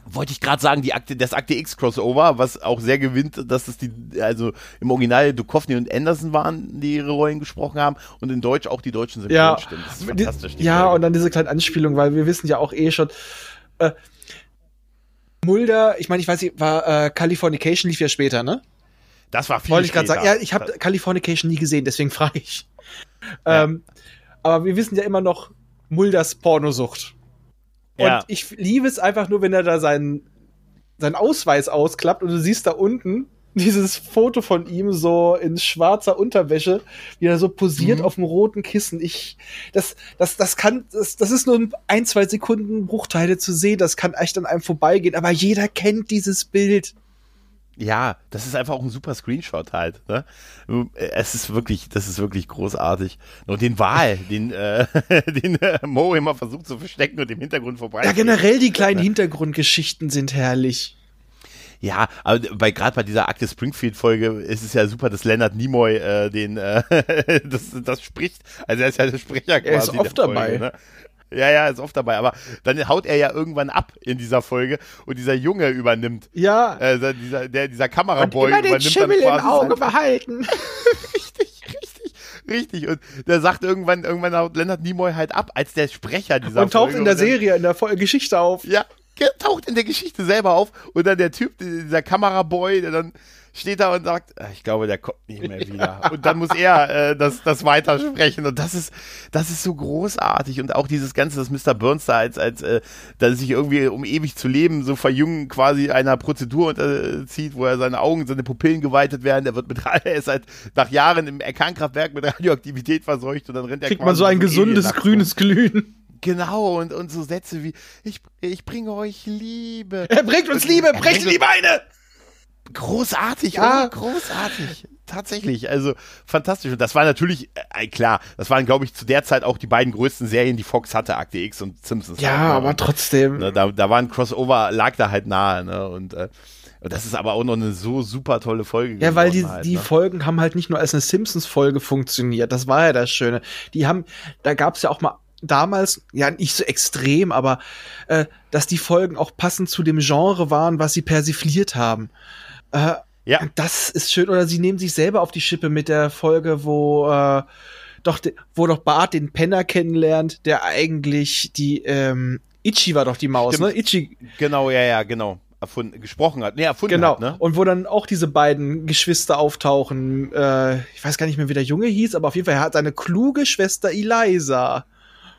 Wollte ich gerade sagen, die Akte, das Akte X Crossover, was auch sehr gewinnt, dass es die, also im Original Duchovny und Anderson waren, die ihre Rollen gesprochen haben und in Deutsch auch die deutschen Synchronstimmen. Ja, das ist fantastisch. Die, ja, Folge. und dann diese kleine Anspielung, weil wir wissen ja auch eh schon, äh, Mulder, ich meine, ich weiß nicht, war äh, Californication lief ja später, ne? Das war viel Wollte ich gerade sagen. Ja, ich habe Californication nie gesehen, deswegen [laughs] frage ich. Ja. Ähm, aber wir wissen ja immer noch Mulders Pornosucht. Und ja. ich liebe es einfach nur, wenn er da seinen, seinen Ausweis ausklappt und du siehst da unten dieses Foto von ihm so in schwarzer Unterwäsche, wie er so posiert mhm. auf dem roten Kissen. Ich, das, das, das kann, das, das ist nur ein, zwei Sekunden Bruchteile zu sehen. Das kann echt an einem vorbeigehen. Aber jeder kennt dieses Bild. Ja, das ist einfach auch ein super Screenshot halt. Ne? Es ist wirklich, das ist wirklich großartig. Und den Wahl, [laughs] den, äh, [laughs] den äh, Mo immer versucht zu verstecken und im Hintergrund vorbei. Ja, generell die kleinen Hintergrundgeschichten sind herrlich. Ja, aber bei gerade bei dieser Akte Springfield Folge ist es ja super, dass Leonard Nimoy äh, den äh, [laughs] das, das spricht. Also er ist ja der Sprecher quasi. Er ist oft Folge, dabei. Ne? Ja, ja, ist oft dabei. Aber dann haut er ja irgendwann ab in dieser Folge und dieser Junge übernimmt. Ja. Äh, dieser, der, dieser Kameraboy und immer den übernimmt Schimmel dann im Auge [laughs] behalten. richtig, richtig, richtig. Und der sagt irgendwann, irgendwann haut Leonard Nimoy halt ab als der Sprecher dieser Folge. Und taucht in der Serie, in der Geschichte auf. Ja, taucht in der Geschichte selber auf. Und dann der Typ, dieser Kameraboy, der dann steht da und sagt, ah, ich glaube, der kommt nicht mehr wieder. Und dann muss er äh, das, das weitersprechen. Und das ist, das ist so großartig. Und auch dieses Ganze, dass Mr. Burns da als, als äh, dass sich irgendwie, um ewig zu leben, so verjüngen quasi einer Prozedur unterzieht, wo er seine Augen, seine Pupillen geweitet werden. Der wird mit, [laughs] er ist halt nach Jahren im Kernkraftwerk mit Radioaktivität verseucht und dann rennt er Kriegt man so ein gesundes grünes Glühen. Genau, und, und so Sätze wie, ich, ich bringe euch Liebe. Er bringt uns Liebe, brecht die Beine! Großartig, ja, oder? großartig. Tatsächlich, also fantastisch. Und das war natürlich, äh, klar, das waren, glaube ich, zu der Zeit auch die beiden größten Serien, die Fox hatte, Akte X und Simpsons. Ja, halt, ne? aber trotzdem. Ne, da, da war ein Crossover, lag da halt nahe, ne? Und äh, das ist aber auch noch eine so super tolle Folge. Ja, weil die, halt, die ne? Folgen haben halt nicht nur als eine Simpsons-Folge funktioniert. Das war ja das Schöne. Die haben, da gab es ja auch mal damals, ja nicht so extrem, aber äh, dass die Folgen auch passend zu dem Genre waren, was sie persifliert haben. Äh, ja. Das ist schön. Oder sie nehmen sich selber auf die Schippe mit der Folge, wo äh, doch, wo doch Bart den Penner kennenlernt, der eigentlich die ähm, Ichi war doch die Maus, Stimmt. ne? Ichi. Genau, ja, ja, genau. erfunden, gesprochen hat, nee, erfunden genau. hat. Ne? Und wo dann auch diese beiden Geschwister auftauchen. Äh, ich weiß gar nicht mehr, wie der Junge hieß, aber auf jeden Fall, er hat seine kluge Schwester Eliza.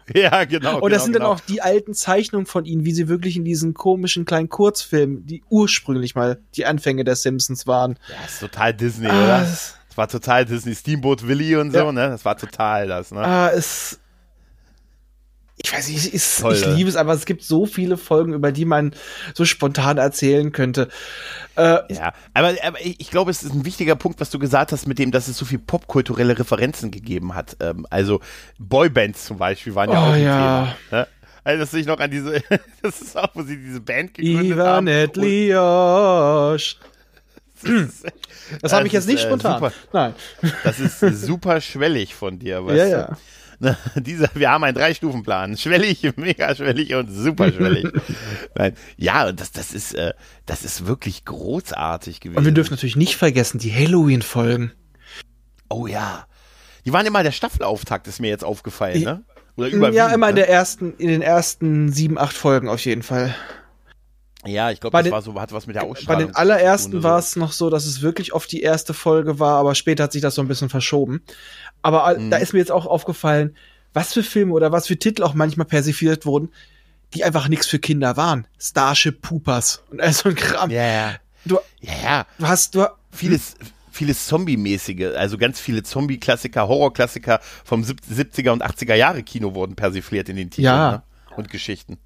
[laughs] Ja, genau. Und das genau, sind genau. dann auch die alten Zeichnungen von ihnen, wie sie wirklich in diesen komischen kleinen Kurzfilmen, die ursprünglich mal die Anfänge der Simpsons waren. Ja, ist total Disney, Ah, oder? es- Das war total Disney. Steamboat Willie und so, Ja. ne? Das war total das, ne? Ah, es. Ich weiß nicht, es, Toll, ich ne? liebe es, aber es gibt so viele Folgen, über die man so spontan erzählen könnte. Äh, Ja, aber, aber ich ich glaube, es ist ein wichtiger Punkt, was du gesagt hast, mit dem, dass es so viel popkulturelle Referenzen gegeben hat. Ähm, also Boybands zum Beispiel waren ja Oh, auch ein ja. Thema. Ne? Also dass ich noch an diese, [laughs] das ist auch, wo sie diese Band gegründet Ivan haben. Etlios. Das habe ich Das jetzt nicht äh, spontan. super. Nein. Das ist super schwellig von dir, weißt Ja, du? ja. [laughs] Dieser, wir haben einen Drei-Stufen-Plan. Schwellig, [laughs] mega schwellig und super schwellig. [laughs] Nein. Ja, und das, das ist, äh, das ist wirklich großartig gewesen. Und wir dürfen natürlich nicht vergessen, die Halloween-Folgen. Oh ja. Die waren immer der Staffelauftakt, ist mir jetzt aufgefallen, ne? Oder Ja, überwiegend, immer in ne? der ersten, in den ersten sieben, acht Folgen auf jeden Fall. Ja, ich glaube, Bei das den- war so, hat was mit der Bei Ausstrahlung den allerersten war es noch so, dass es wirklich oft die erste Folge war, aber später hat sich das so ein bisschen verschoben. Aber Mhm. da ist mir jetzt auch aufgefallen, was für Filme oder was für Titel auch manchmal persifliert wurden, die einfach nichts für Kinder waren. Starship Poopers und all so ein Kram. Ja, ja. Du, Ja, ja. du hast, du, Vieles, vieles Zombie-mäßige, also ganz viele Zombie-Klassiker, Horror-Klassiker vom sieb- 70er und 80er Jahre Kino wurden persifliert in den Titeln Ja. ne? und Geschichten.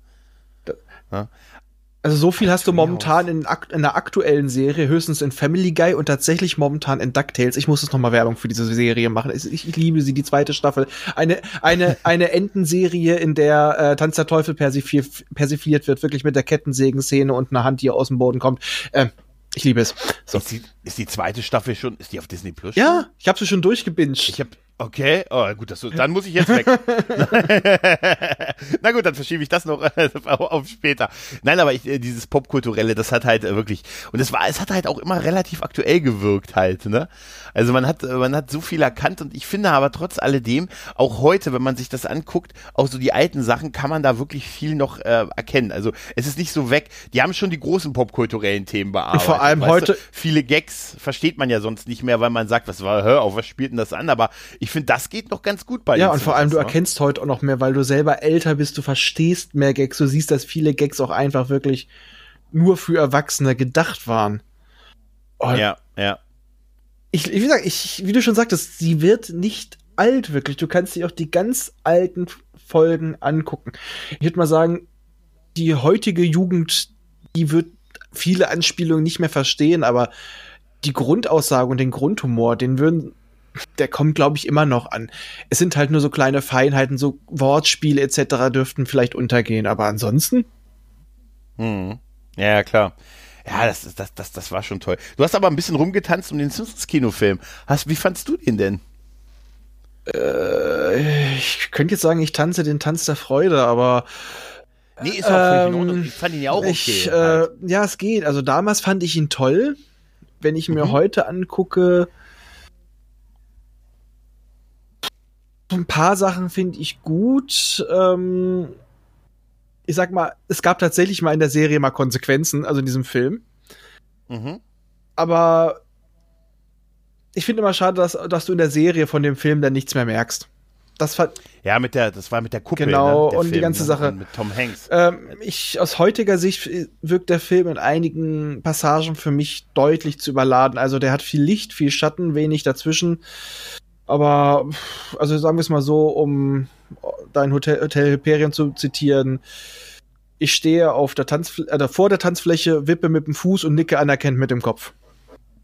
Also so viel hast du momentan in, in der aktuellen Serie, höchstens in Family Guy und tatsächlich momentan in DuckTales. Ich muss jetzt noch mal Werbung für diese Serie machen. Ich, ich liebe sie, die zweite Staffel. Eine, eine, [laughs] eine Entenserie, in der äh, Tanz der Teufel persifliert, persifliert wird, wirklich mit der Kettensägen-Szene und einer Hand, die aus dem Boden kommt. Ähm, ich liebe es. So. Ist, die, ist die zweite Staffel schon, ist die auf Disney Plus? Ja, ich habe sie schon durchgebinged. Ich hab, okay, oh, gut, das, dann muss ich jetzt weg. [laughs] Na gut, dann verschiebe ich das noch äh, [laughs] auf später. Nein, aber ich, äh, dieses Popkulturelle, das hat halt äh, wirklich, und es war, es hat halt auch immer relativ aktuell gewirkt halt, ne? Also man hat, man hat so viel erkannt und ich finde aber trotz alledem, auch heute, wenn man sich das anguckt, auch so die alten Sachen, kann man da wirklich viel noch äh, erkennen. Also es ist nicht so weg. Die haben schon die großen popkulturellen Themen bearbeitet. vor allem weißt du? heute- viele Gags versteht man ja sonst nicht mehr, weil man sagt, was war, hör auf, was spielt denn das an? Aber ich finde, das geht noch ganz gut bei Ja, und vor allem du ne? erkennst heute auch noch mehr, weil du selber älter bist, du verstehst mehr Gags, du siehst, dass viele Gags auch einfach wirklich nur für Erwachsene gedacht waren. Oh, Ja, ja. ich, wie gesagt, ich, wie du schon sagtest, sie wird nicht alt, wirklich. Du kannst dir auch die ganz alten Folgen angucken. Ich würde mal sagen, die heutige Jugend, die wird viele Anspielungen nicht mehr verstehen, aber die Grundaussage und den Grundhumor, den würden, der kommt, glaube ich, immer noch an. Es sind halt nur so kleine Feinheiten, so Wortspiele etc. dürften vielleicht untergehen, aber ansonsten Hm. Ja, klar. Ja, das, ist- das, das, das war schon toll. Du hast aber ein bisschen rumgetanzt um den Simpsons-Kinofilm. Hast, wie fandst du den denn? äh, ich könnte jetzt sagen, ich tanze den Tanz der Freude, aber Nee, ist auch völlig in Ähm, Ordnung. Ich fand ihn ja auch okay. Ich, äh, halt. ja, es geht. Also damals fand ich ihn toll. Wenn ich mir Mhm. heute angucke, ein paar Sachen finde ich gut. Ähm, ich sag mal, es gab tatsächlich mal in der Serie mal Konsequenzen, also in diesem Film. mhm. Aber ich finde immer schade, dass, dass du in der Serie von dem Film dann nichts mehr merkst. Das fand, Ja, mit der, das war mit der Kuppel. Genau, ne, der und die ganze ne, Sache. Mit Tom Hanks. Ähm, ich, aus heutiger Sicht wirkt der Film in einigen Passagen für mich deutlich zu überladen. Also der hat viel Licht, viel Schatten, wenig dazwischen. Aber, also sagen wir es mal so, um dein Hotel, Hotel Hyperion zu zitieren. Ich stehe auf der Tanzfl äh, vor der Tanzfläche, wippe mit dem Fuß und nicke anerkennt mit dem Kopf.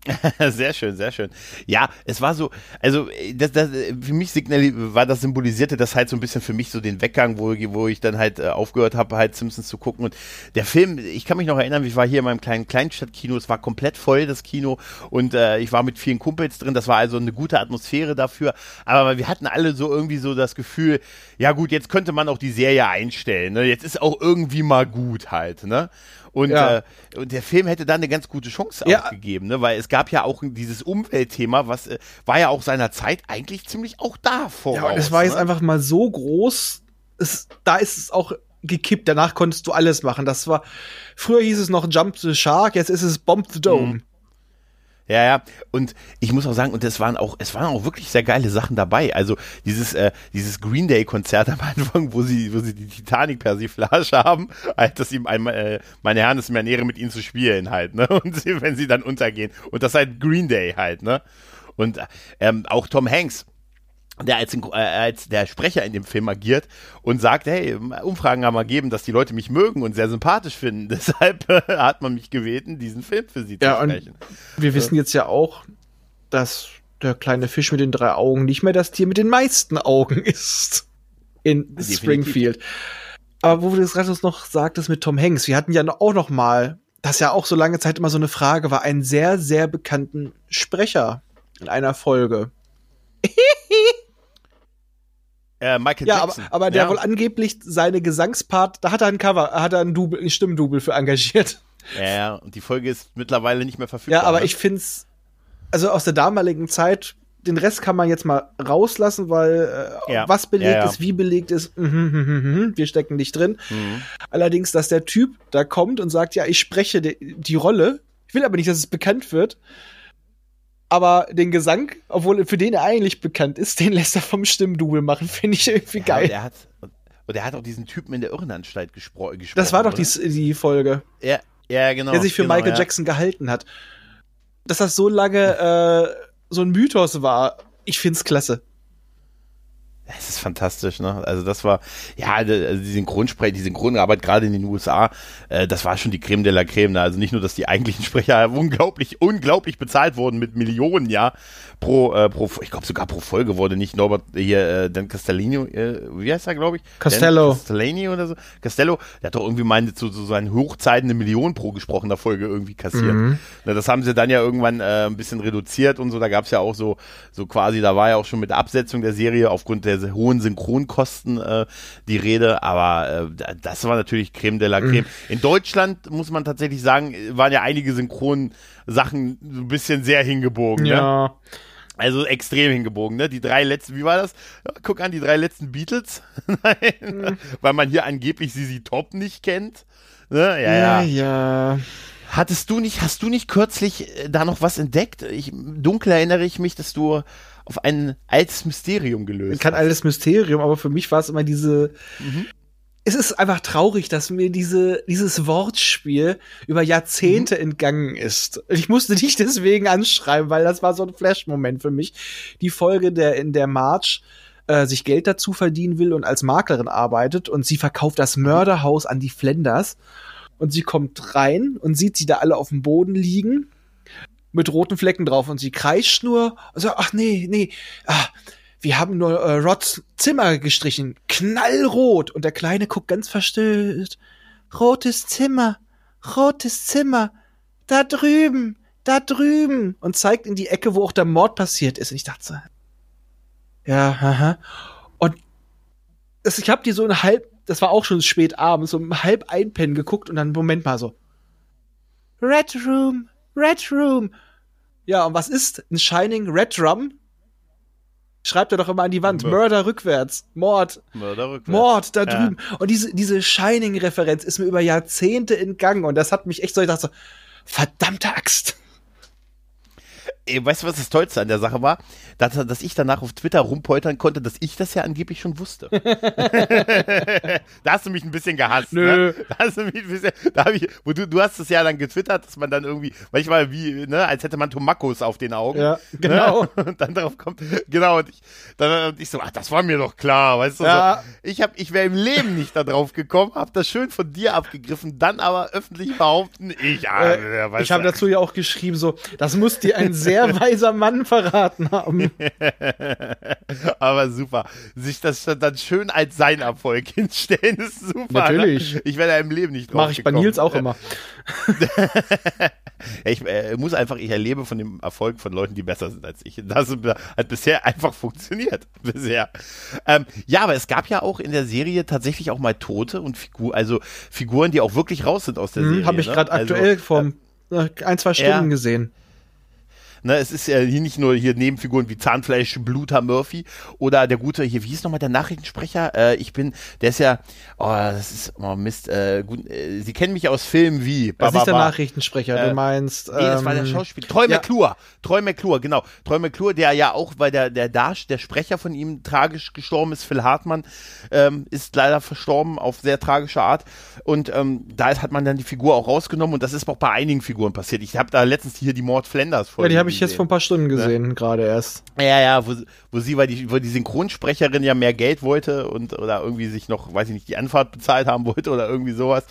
[laughs] sehr schön, sehr schön. Ja, es war so, also äh, das, das, äh, für mich signali war das symbolisierte das halt so ein bisschen für mich so den Weggang, wo, wo ich dann halt äh, aufgehört habe, halt Simpsons zu gucken. Und der Film, ich kann mich noch erinnern, ich war hier in meinem kleinen Kleinstadtkino, es war komplett voll, das Kino, und äh, ich war mit vielen Kumpels drin, das war also eine gute Atmosphäre dafür. Aber wir hatten alle so irgendwie so das Gefühl, ja gut, jetzt könnte man auch die Serie einstellen, ne? Jetzt ist auch irgendwie mal gut halt, ne? Und, Ja. äh, und der Film hätte da eine ganz gute Chance Ja. auch gegeben, ne? weil es gab ja auch dieses Umweltthema, was äh, war ja auch seiner Zeit eigentlich ziemlich auch da voraus. Ja, und es war jetzt ne? einfach mal so groß. Es, da ist es auch gekippt. Danach konntest du alles machen. Das war, früher hieß es noch Jump the Shark, jetzt ist es Bomb the Dome. Mhm. Ja, ja. Und ich muss auch sagen, und es waren auch, es waren auch wirklich sehr geile Sachen dabei. Also dieses, äh, dieses Green Day Konzert [laughs] am Anfang, wo sie, wo sie die Titanic Persiflage haben, halt, dass ihm einmal, äh, meine Herren, es ist mir eine Ehre, mit ihnen zu spielen halt, ne? Und sie, wenn sie dann untergehen. Und das halt Green Day halt, ne? Und ähm, auch Tom Hanks der als, äh, als der Sprecher in dem Film agiert und sagt, hey, Umfragen haben ergeben, dass die Leute mich mögen und sehr sympathisch finden. [laughs] Deshalb äh, hat man mich gebeten, diesen Film für sie ja, zu sprechen. wir wissen jetzt ja auch, dass der kleine Fisch mit den drei Augen nicht mehr das Tier mit den meisten Augen [laughs] ist in Definitiv. Springfield. Aber wo du das gerade noch sagtest mit Tom Hanks, wir hatten ja auch noch mal, das ja auch so lange Zeit immer so eine Frage war, einen sehr, sehr bekannten Sprecher in einer Folge. [laughs] Äh, Michael ja, Jackson. Aber, aber der ja. wohl angeblich seine Gesangspart, da hat er ein Cover, hat er ein Double, ein Stimmdouble für engagiert. Ja, und die Folge ist mittlerweile nicht mehr verfügbar. Ja, aber ne? ich find's, also aus der damaligen Zeit, den Rest kann man jetzt mal rauslassen, weil äh, ja. was belegt ja, ist, wie belegt ist, mm, mm, mm, wir stecken nicht drin. Mhm. Allerdings, dass der Typ da kommt und sagt, ja, ich spreche die, die Rolle, ich will aber nicht, dass es bekannt wird aber den Gesang, obwohl für den er eigentlich bekannt ist, [laughs] den lässt er vom Stimmdouble machen, finde ich irgendwie ja, geil. Der hat, und er hat auch diesen Typen in der Irrenanstalt gespro gesprochen. Das war doch die, die Folge. Ja, ja, genau. Der sich für genau, Michael ja. Jackson gehalten hat. Dass das so lange äh, so ein Mythos war, ich find's klasse. Es ist fantastisch, ne? Also das war, ja, also die Synchronsprecher, die Synchronarbeit gerade in den USA, äh, das war schon die Creme de la Creme. Ne? Also nicht nur, dass die eigentlichen Sprecher [laughs] unglaublich, unglaublich bezahlt wurden mit Millionen, ja, pro, äh, pro ich glaube sogar pro Folge wurde nicht Norbert hier, äh, Dan Castellino, äh, wie heißt er, glaube ich? Castello. Dan Castellini oder so. Castello, der hat doch irgendwie meine zu so, so seinen Hochzeiten eine Million pro gesprochener Folge irgendwie kassiert. Mhm. Na, das haben sie dann ja irgendwann äh, ein bisschen reduziert und so. Da gab es ja auch so, so quasi, da war ja auch schon mit Absetzung der Serie aufgrund der hohen Synchronkosten äh, die Rede. Aber äh, das war natürlich Creme de la Creme. Mhm. In Deutschland muss man tatsächlich sagen, waren ja einige Synchron Sachen so ein bisschen sehr hingebogen. Ne? Ja. Ne? Also extrem hingebogen, ne? Die drei letzten, wie war das? Ja, guck an, die drei letzten Beatles. [laughs] Nein, mhm. weil man hier angeblich Sisi Top nicht kennt. Ne? Ja, ja, ja. ja. Hattest du nicht, hast du nicht kürzlich äh, da noch was entdeckt? Ich, dunkel erinnere ich mich, dass du auf ein altes Mysterium gelöst Kein altes Mysterium, aber für mich war es immer diese, mhm es ist einfach traurig, dass mir diese, dieses Wortspiel über Jahrzehnte mhm. entgangen ist. Ich musste dich [laughs] deswegen anschreiben, weil das war so ein Flash-Moment für mich. Die Folge, der in der March äh, sich Geld dazu verdienen will und als Maklerin arbeitet und sie verkauft das Mörderhaus an die Flenders und sie kommt rein und sieht sie da alle auf dem Boden liegen mit roten Flecken drauf und sie kreischt nur und ach nee, nee, ah, wir haben nur äh, Rods Zimmer gestrichen, knallrot. Und der Kleine guckt ganz verstört. Rotes Zimmer, rotes Zimmer, da drüben, da drüben. Und zeigt in die Ecke, wo auch der Mord passiert ist. Und ich dachte so, ja, haha. Und das, ich habe die so ein halb, das war auch schon spät abends, so halb einpennen geguckt und dann Moment mal so. Red Room, Red Room. Ja, und was ist ein Shining Red Rum? schreibt er doch immer an die Wand. Mörder rückwärts. Mord. Mörder rückwärts. Mord da drüben. Ja. Und diese, diese Shining-Referenz ist mir über Jahrzehnte entgangen. Und das hat mich echt so, ich dachte so, verdammte Axt. Ey, weißt du, was das Tollste an der Sache war? Dass, dass ich danach auf Twitter rumpoltern konnte, dass ich das ja angeblich schon wusste. [laughs] [laughs] da hast du mich ein bisschen gehasst. Nö. Ne? Da hast du mich ein bisschen, da hab ich, wo du, du hast es ja dann getwittert, dass man dann irgendwie, manchmal wie, ne, als hätte man Tomakos auf den Augen. Ja, genau. Ne? [laughs] Und dann darauf kommt, genau, und ich, dann, und ich so, ach, das war mir doch klar, weißt du, ja. so. Ich hab, ich wäre im Leben nicht da drauf gekommen, hab das schön von dir abgegriffen, dann aber öffentlich behaupten, ich, ah, äh, Ich habe dazu ja auch geschrieben, so, das muss dir ein sehr sehr weiser Mann verraten haben. [laughs] Aber super. Sich das dann schön als sein Erfolg [laughs] hinstellen, ist super. Ne? Natürlich. Ne? Ich werde im Leben nicht drauf Mache ich bei Nils auch immer. [laughs] ich äh, muss einfach, ich erlebe von dem Erfolg von Leuten, die besser sind als ich. Das hat bisher einfach funktioniert. Bisher. Ähm, ja, aber es gab ja auch in der Serie tatsächlich auch mal Tote und Figuren, also Figuren, die auch wirklich raus sind aus der hm, Serie. Habe ich gerade ne? aktuell also, vor äh, ein, zwei Stunden ja. gesehen. Ne, es ist ja hier nicht nur hier Nebenfiguren wie Zahnfleisch, Bluter Murphy oder der gute, hier, wie hieß nochmal der Nachrichtensprecher? Äh, ich bin, der ist ja, oh, das ist, oh Mist, äh, gut, äh, Sie kennen mich aus Filmen wie. Das ist nicht der Nachrichtensprecher, äh, du meinst. Nee, das war der ähm, Schauspieler. Troy ja. McClure. Troy McClure, genau. Troy McClure, der ja auch, weil der, der Darsch, der Sprecher von ihm tragisch gestorben ist, Phil Hartmann, ähm, ist leider verstorben auf sehr tragische Art. Und ähm, da ist, hat man dann die Figur auch rausgenommen und das ist auch bei einigen Figuren passiert. Ich habe da letztens hier die Mord Flanders vor. Ja, die habe ich jetzt vor ein paar Stunden gesehen, ja. gerade erst. Ja, ja, wo, wo sie, weil die, wo die Synchronsprecherin ja mehr Geld wollte und oder irgendwie sich noch, weiß ich nicht, die Anfahrt bezahlt haben wollte oder irgendwie sowas.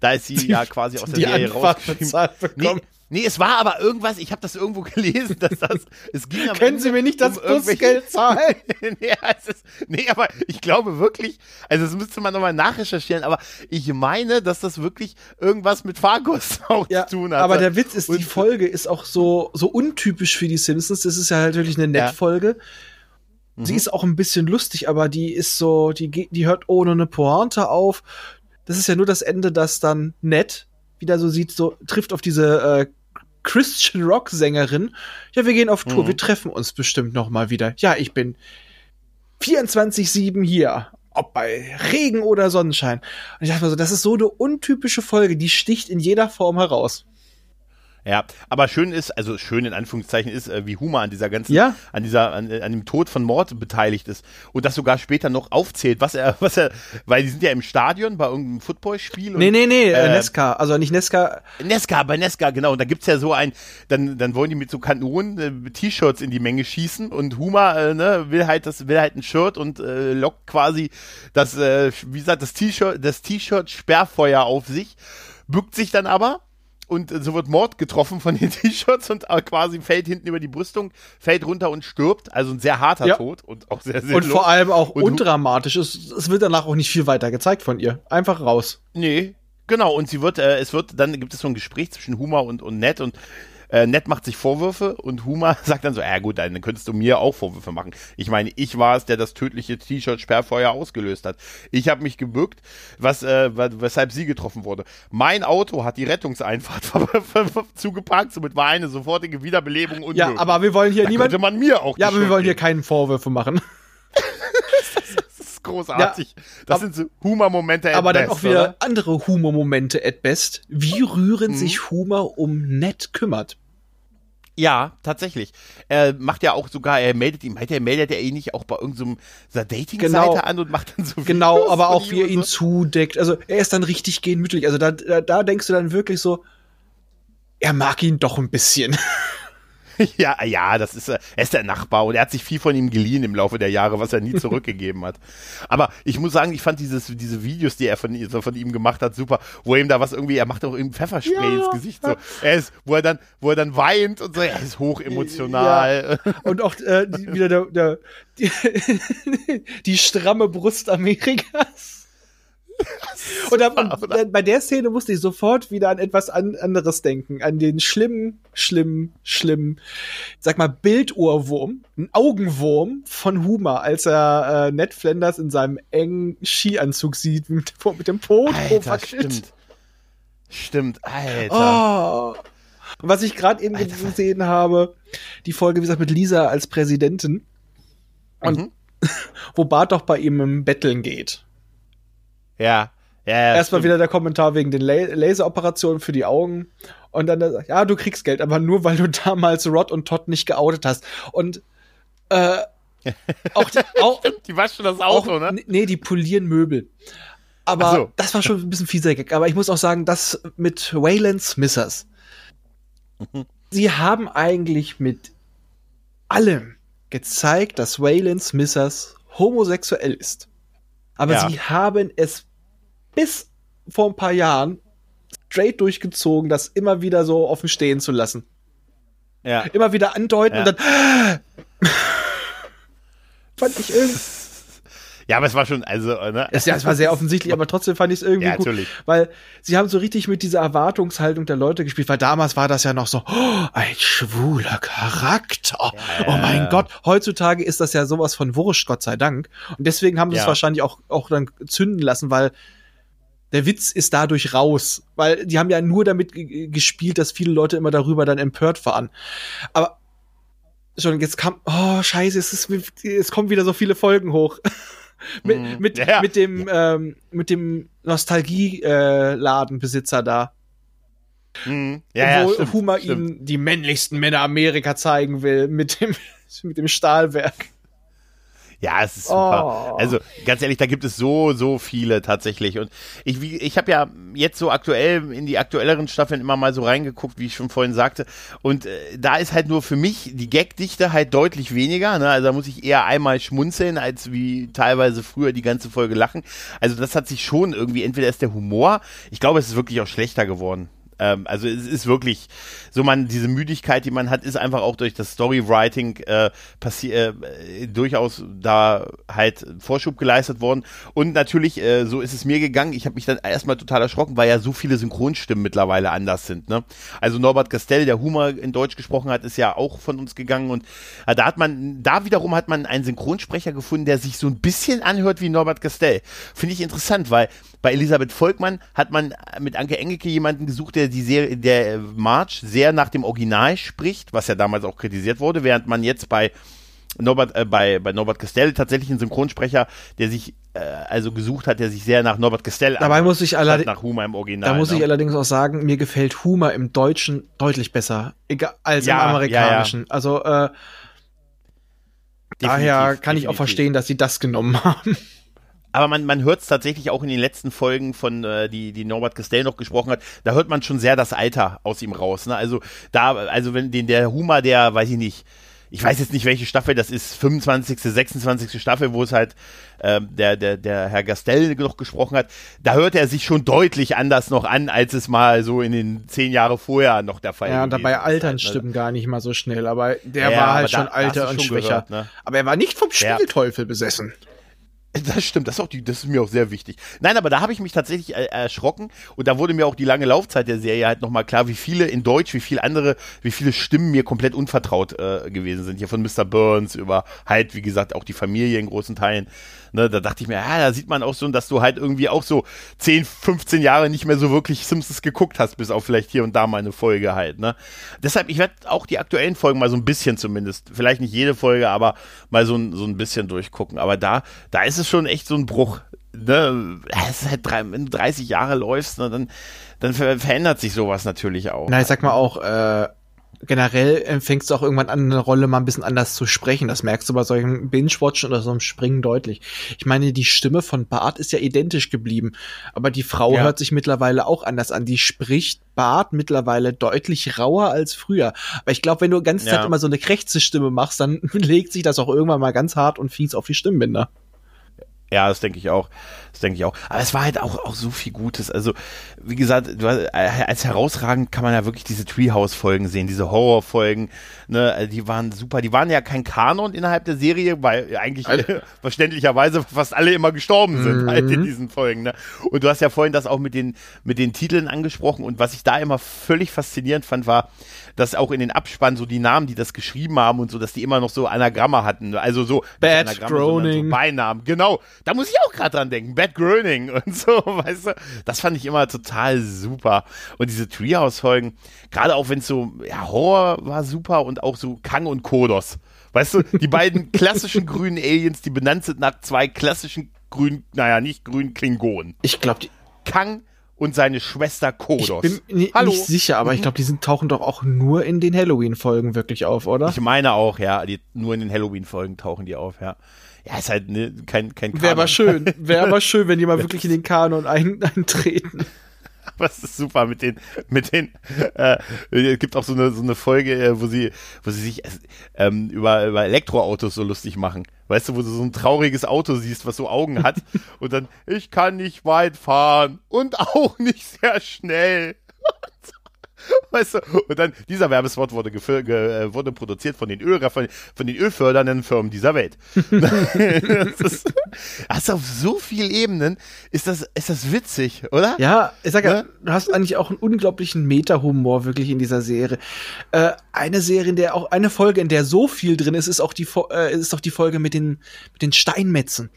Da ist sie die, ja quasi aus der die Serie Anfahrt bezahlt bekommen. Nee, Nee, es war aber irgendwas, ich habe das irgendwo [laughs] gelesen, dass das, es ging am Können Sie mir nicht das um Busgeld [laughs] zahlen? nee, ist, nee, aber ich glaube wirklich, also das müsste man nochmal nachrecherchieren, aber ich meine, dass das wirklich irgendwas mit Fahrkosten [laughs] auch ja, zu tun hat. Aber der Witz ist, Und, die Folge ist auch so, so untypisch für die Simpsons. Das ist ja halt wirklich eine Nettfolge. Ja. Sie mhm. ist auch ein bisschen lustig, aber die ist so, die, die hört ohne eine Pointe auf. Das ist ja nur das Ende, das dann nett wieder so sieht, so trifft auf diese äh, Christian Rock Sängerin. Ja, wir gehen auf Tour, mhm. wir treffen uns bestimmt noch mal wieder. Ja, ich bin 24/7 hier, ob bei Regen oder Sonnenschein. Und ich dachte mir so, das ist so eine untypische Folge, die sticht in jeder Form heraus. Ja, aber schön ist, also schön in Anführungszeichen ist, äh, wie Huma an dieser ganzen, ja. an dieser, an, an, dem Tod von Mord beteiligt ist und das sogar später noch aufzählt, was er, [laughs] was er, weil die sind ja im Stadion bei irgendeinem Footballspiel. Nee, nee, nee, äh, Nesca, also nicht Nesca. Nesca, bei Nesca, genau. Und da gibt's ja so ein, dann, dann wollen die mit so Kanonen äh, T-Shirts in die Menge schießen und Huma, äh, ne, will halt das, will halt ein Shirt und äh, lockt quasi das, äh, wie gesagt, das T-Shirt, das T-Shirt Sperrfeuer auf sich, bückt sich dann aber und so wird Mord getroffen von den [laughs] T-Shirts und quasi fällt hinten über die Brüstung, fällt runter und stirbt. Also ein sehr harter ja. Tod und auch sehr, sehr Und vor allem auch und undramatisch. Es, es wird danach auch nicht viel weiter gezeigt von ihr. Einfach raus. Nee, genau. Und sie wird, äh, es wird, dann gibt es so ein Gespräch zwischen Humor und, und Ned und äh, Ned macht sich Vorwürfe und Huma [laughs] sagt dann so, ja gut, dann könntest du mir auch Vorwürfe machen. Ich meine, ich war es, der das tödliche T-Shirt-Sperrfeuer ausgelöst hat. Ich habe mich gebückt, was, äh, weshalb sie getroffen wurde. Mein Auto hat die Rettungseinfahrt [laughs] zugeparkt, somit war eine sofortige Wiederbelebung unmöglich. Ja, aber wir wollen hier da niemand... man mir auch Ja, aber wir wollen hier keine Vorwürfe machen. [laughs] großartig. Ja, das sind so Humor-Momente Aber best, dann auch wieder oder? andere Humor-Momente at best. Wie rühren mhm. sich Humor um Ned kümmert. Ja, tatsächlich. Er macht ja auch sogar, er meldet ihm, er meldet er ihn nicht auch bei irgendeiner so Dating-Seite genau. an und macht dann so [laughs] Genau, aber auch wie er ihn so. zudeckt. Also er ist dann richtig gemütlich. Also da, da, da denkst du dann wirklich so, er mag ihn doch ein bisschen. [laughs] [laughs] ja, ja, das ist, er ist der Nachbar und er hat sich viel von ihm geliehen im Laufe der Jahre, was er nie zurückgegeben hat. [laughs] Aber ich muss sagen, ich fand dieses, diese Videos, die er von, von ihm gemacht hat, super, wo er ihm da was irgendwie, er macht auch ihm Pfefferspray ja. ins Gesicht, so. Er ist, wo er dann, wo er dann weint und so, er ist hochemotional. Ja. Und auch äh, die, wieder der, der [laughs] die, die stramme Brust Amerikas. [laughs] Und dann, dann, bei der Szene musste ich sofort wieder an etwas an, anderes denken. An den schlimmen, schlimmen, schlimmen, sag mal, Bildohrwurm, ein Augenwurm von Huma, als er äh, Ned Flanders in seinem engen Skianzug sieht, mit, mit dem Po Stimmt. Stimmt, Alter. Oh. Und was ich gerade eben Alter. gesehen habe, die Folge, wie gesagt, mit Lisa als Präsidentin. Und mhm. [laughs] wo Bart doch bei ihm im Betteln geht. Ja. Ja, Erstmal wieder der Kommentar wegen den La Laseroperationen für die Augen. Und dann, ja, du kriegst Geld, aber nur weil du [laughs] damals Rod und Todd nicht geoutet hast. Und äh, [laughs] auch, die, auch die waschen das Auto, auch, ne? Nee, die polieren Möbel. Aber so. das war schon ein bisschen fieser Gag. Aber ich muss auch sagen, das mit Wayland Smithers. Mhm. Sie haben eigentlich mit allem gezeigt, dass Wayland Smithers homosexuell ist. Aber ja. sie haben es bis vor ein paar Jahren straight durchgezogen, das immer wieder so offen stehen zu lassen. Ja. Immer wieder andeuten ja. und dann [gasps] fand ich irgendwie ja, aber es war schon, also, ne? Es, ja, es war sehr offensichtlich, aber trotzdem fand ich es irgendwie ja, gut. Natürlich. Weil sie haben so richtig mit dieser Erwartungshaltung der Leute gespielt, weil damals war das ja noch so, oh, ein schwuler Charakter. Ja, oh mein Gott. Heutzutage ist das ja sowas von wurscht, Gott sei Dank. Und deswegen haben sie ja. es wahrscheinlich auch, auch dann zünden lassen, weil der Witz ist dadurch raus, weil die haben ja nur damit gespielt, dass viele Leute immer darüber dann empört waren. Aber schon, jetzt kam, oh, scheiße, es, ist, es kommen wieder so viele Folgen hoch. [laughs] mit, mm, mit, ja. mit dem, ähm, mit dem Nostalgie-Ladenbesitzer äh, da. Mm, ja, wo ja, stimmt, Huma stimmt. ihm die männlichsten Männer Amerika zeigen will, mit dem, [laughs] mit dem Stahlwerk. Ja, es ist super. Oh. Also ganz ehrlich, da gibt es so, so viele tatsächlich. Und ich, ich habe ja jetzt so aktuell in die aktuelleren Staffeln immer mal so reingeguckt, wie ich schon vorhin sagte. Und äh, da ist halt nur für mich die Gagdichte halt deutlich weniger. Ne? Also da muss ich eher einmal schmunzeln, als wie teilweise früher die ganze Folge lachen. Also das hat sich schon irgendwie, entweder ist der Humor, ich glaube, es ist wirklich auch schlechter geworden. Ähm, also es ist wirklich so, man diese Müdigkeit, die man hat, ist einfach auch durch das Storywriting äh, äh, durchaus da halt Vorschub geleistet worden. Und natürlich, äh, so ist es mir gegangen. Ich habe mich dann erstmal total erschrocken, weil ja so viele Synchronstimmen mittlerweile anders sind. Ne? Also Norbert Castell, der Humor in Deutsch gesprochen hat, ist ja auch von uns gegangen und äh, da hat man, da wiederum hat man einen Synchronsprecher gefunden, der sich so ein bisschen anhört wie Norbert Castell. Finde ich interessant, weil bei Elisabeth Volkmann hat man mit Anke Engelke jemanden gesucht, der die Serie, der March sehr nach dem Original spricht, was ja damals auch kritisiert wurde, während man jetzt bei Norbert, äh, bei, bei Norbert Castell tatsächlich einen Synchronsprecher, der sich äh, also gesucht hat, der sich sehr nach Norbert Castell Dabei muss ich allerdings nach Humor im Original. Da muss ich ne? allerdings auch sagen, mir gefällt Humor im Deutschen deutlich besser, als ja, im Amerikanischen. Ja, ja. Also äh, daher kann ich auch verstehen, dass sie das genommen [laughs] haben aber man, man hört es tatsächlich auch in den letzten Folgen von, äh, die, die Norbert Castell noch gesprochen hat, da hört man schon sehr das Alter aus ihm raus. Ne? Also da, also wenn den der Humor, der, weiß ich nicht, ich weiß jetzt nicht, welche Staffel das ist, 25., 26. Staffel, wo es halt ähm, der, der, der Herr Gastel noch gesprochen hat, da hört er sich schon deutlich anders noch an, als es mal so in den zehn Jahre vorher noch der Fall war. Ja, und dabei altern halt, Stimmen gar nicht mal so schnell, aber der ja, war halt schon da, alter und schwächer. Gehört, ne? Aber er war nicht vom Spielteufel ja. besessen. Das stimmt, das ist, auch die, das ist mir auch sehr wichtig. Nein, aber da habe ich mich tatsächlich äh, erschrocken und da wurde mir auch die lange Laufzeit der Serie halt nochmal klar, wie viele in Deutsch, wie viele andere, wie viele Stimmen mir komplett unvertraut äh, gewesen sind. Hier von Mr. Burns über halt, wie gesagt, auch die Familie in großen Teilen. Ne, da dachte ich mir, ja, da sieht man auch so, dass du halt irgendwie auch so 10, 15 Jahre nicht mehr so wirklich Simpsons geguckt hast, bis auf vielleicht hier und da mal eine Folge halt. Ne? Deshalb, ich werde auch die aktuellen Folgen mal so ein bisschen zumindest, vielleicht nicht jede Folge, aber mal so, ein so ein bisschen durchgucken. Aber da, da ist es schon echt so ein Bruch. Ne? Es ist halt drei, wenn du 30 Jahre läufst, ne, dann, dann verändert sich sowas natürlich auch. Na, ich sag mal auch, äh, generell fängst du auch irgendwann an, eine Rolle mal ein bisschen anders zu sprechen. Das merkst du bei solchen Binge-Watchen oder so einem Springen deutlich. Ich meine, die Stimme von Bart ist ja identisch geblieben, aber die Frau ja. hört sich mittlerweile auch anders an. Die spricht Bart mittlerweile deutlich rauer als früher. Aber ich glaube, wenn du die ganze Zeit immer so eine krächze Stimme machst, dann [laughs] legt sich das auch irgendwann mal ganz hart und fies auf die Stimmbänder. Ja, das denke ich auch. Das denke ich auch. Aber es war halt auch, auch so viel Gutes. Also, wie gesagt, du, äh, als herausragend kann man ja wirklich diese Treehouse-Folgen sehen, diese Horror-Folgen. Ne, also die waren super. Die waren ja kein Kanon innerhalb der Serie, weil eigentlich alle. [laughs] verständlicherweise fast alle immer gestorben sind mhm. halt in diesen Folgen. Ne? Und du hast ja vorhin das auch mit den, mit den Titeln angesprochen. Und was ich da immer völlig faszinierend fand, war, dass auch in den Abspann so die Namen, die das geschrieben haben und so, dass die immer noch so Anagramme hatten. Also so Bad Groaning. So Beinamen. Genau. Da muss ich auch gerade dran denken. Bad Groening [laughs] und so, weißt du. Das fand ich immer total super. Und diese Treehouse-Folgen, gerade auch wenn es so, ja, Horror war super und auch so Kang und Kodos. Weißt du, die beiden [laughs] klassischen grünen Aliens, die benannt sind nach zwei klassischen grünen, naja, nicht grünen Klingonen. Ich glaube, Kang und seine Schwester Kodos. Ich bin Hallo. nicht sicher, aber ich glaube, die sind, tauchen doch auch nur in den Halloween-Folgen wirklich auf, oder? Ich meine auch, ja. Die, nur in den Halloween-Folgen tauchen die auf, ja. Ja, ist halt ne, kein, kein Kanon. Wäre aber schön. Wäre aber schön, wenn die mal [laughs] wirklich in den Kanon ein, [laughs] eintreten. [laughs] Aber es ist super mit den, mit den, äh, es gibt auch so eine, so eine Folge, äh, wo sie, wo sie sich ähm, über, über Elektroautos so lustig machen. Weißt du, wo du so ein trauriges Auto siehst, was so Augen hat und dann, ich kann nicht weit fahren und auch nicht sehr schnell. [laughs] Weißt du? Und dann, dieser Werbespot wurde, ge äh, wurde produziert von den, Öl von, von den ölfördernden Firmen dieser Welt. [laughs] [laughs] das ist, also auf so vielen Ebenen ist das, ist das witzig, oder? Ja, ich sag ja, ja? du hast eigentlich auch einen unglaublichen Meta-Humor wirklich in dieser Serie. Äh, eine Serie, in der auch, eine Folge, in der so viel drin ist, ist auch die, äh, ist auch die Folge mit den, mit den Steinmetzen.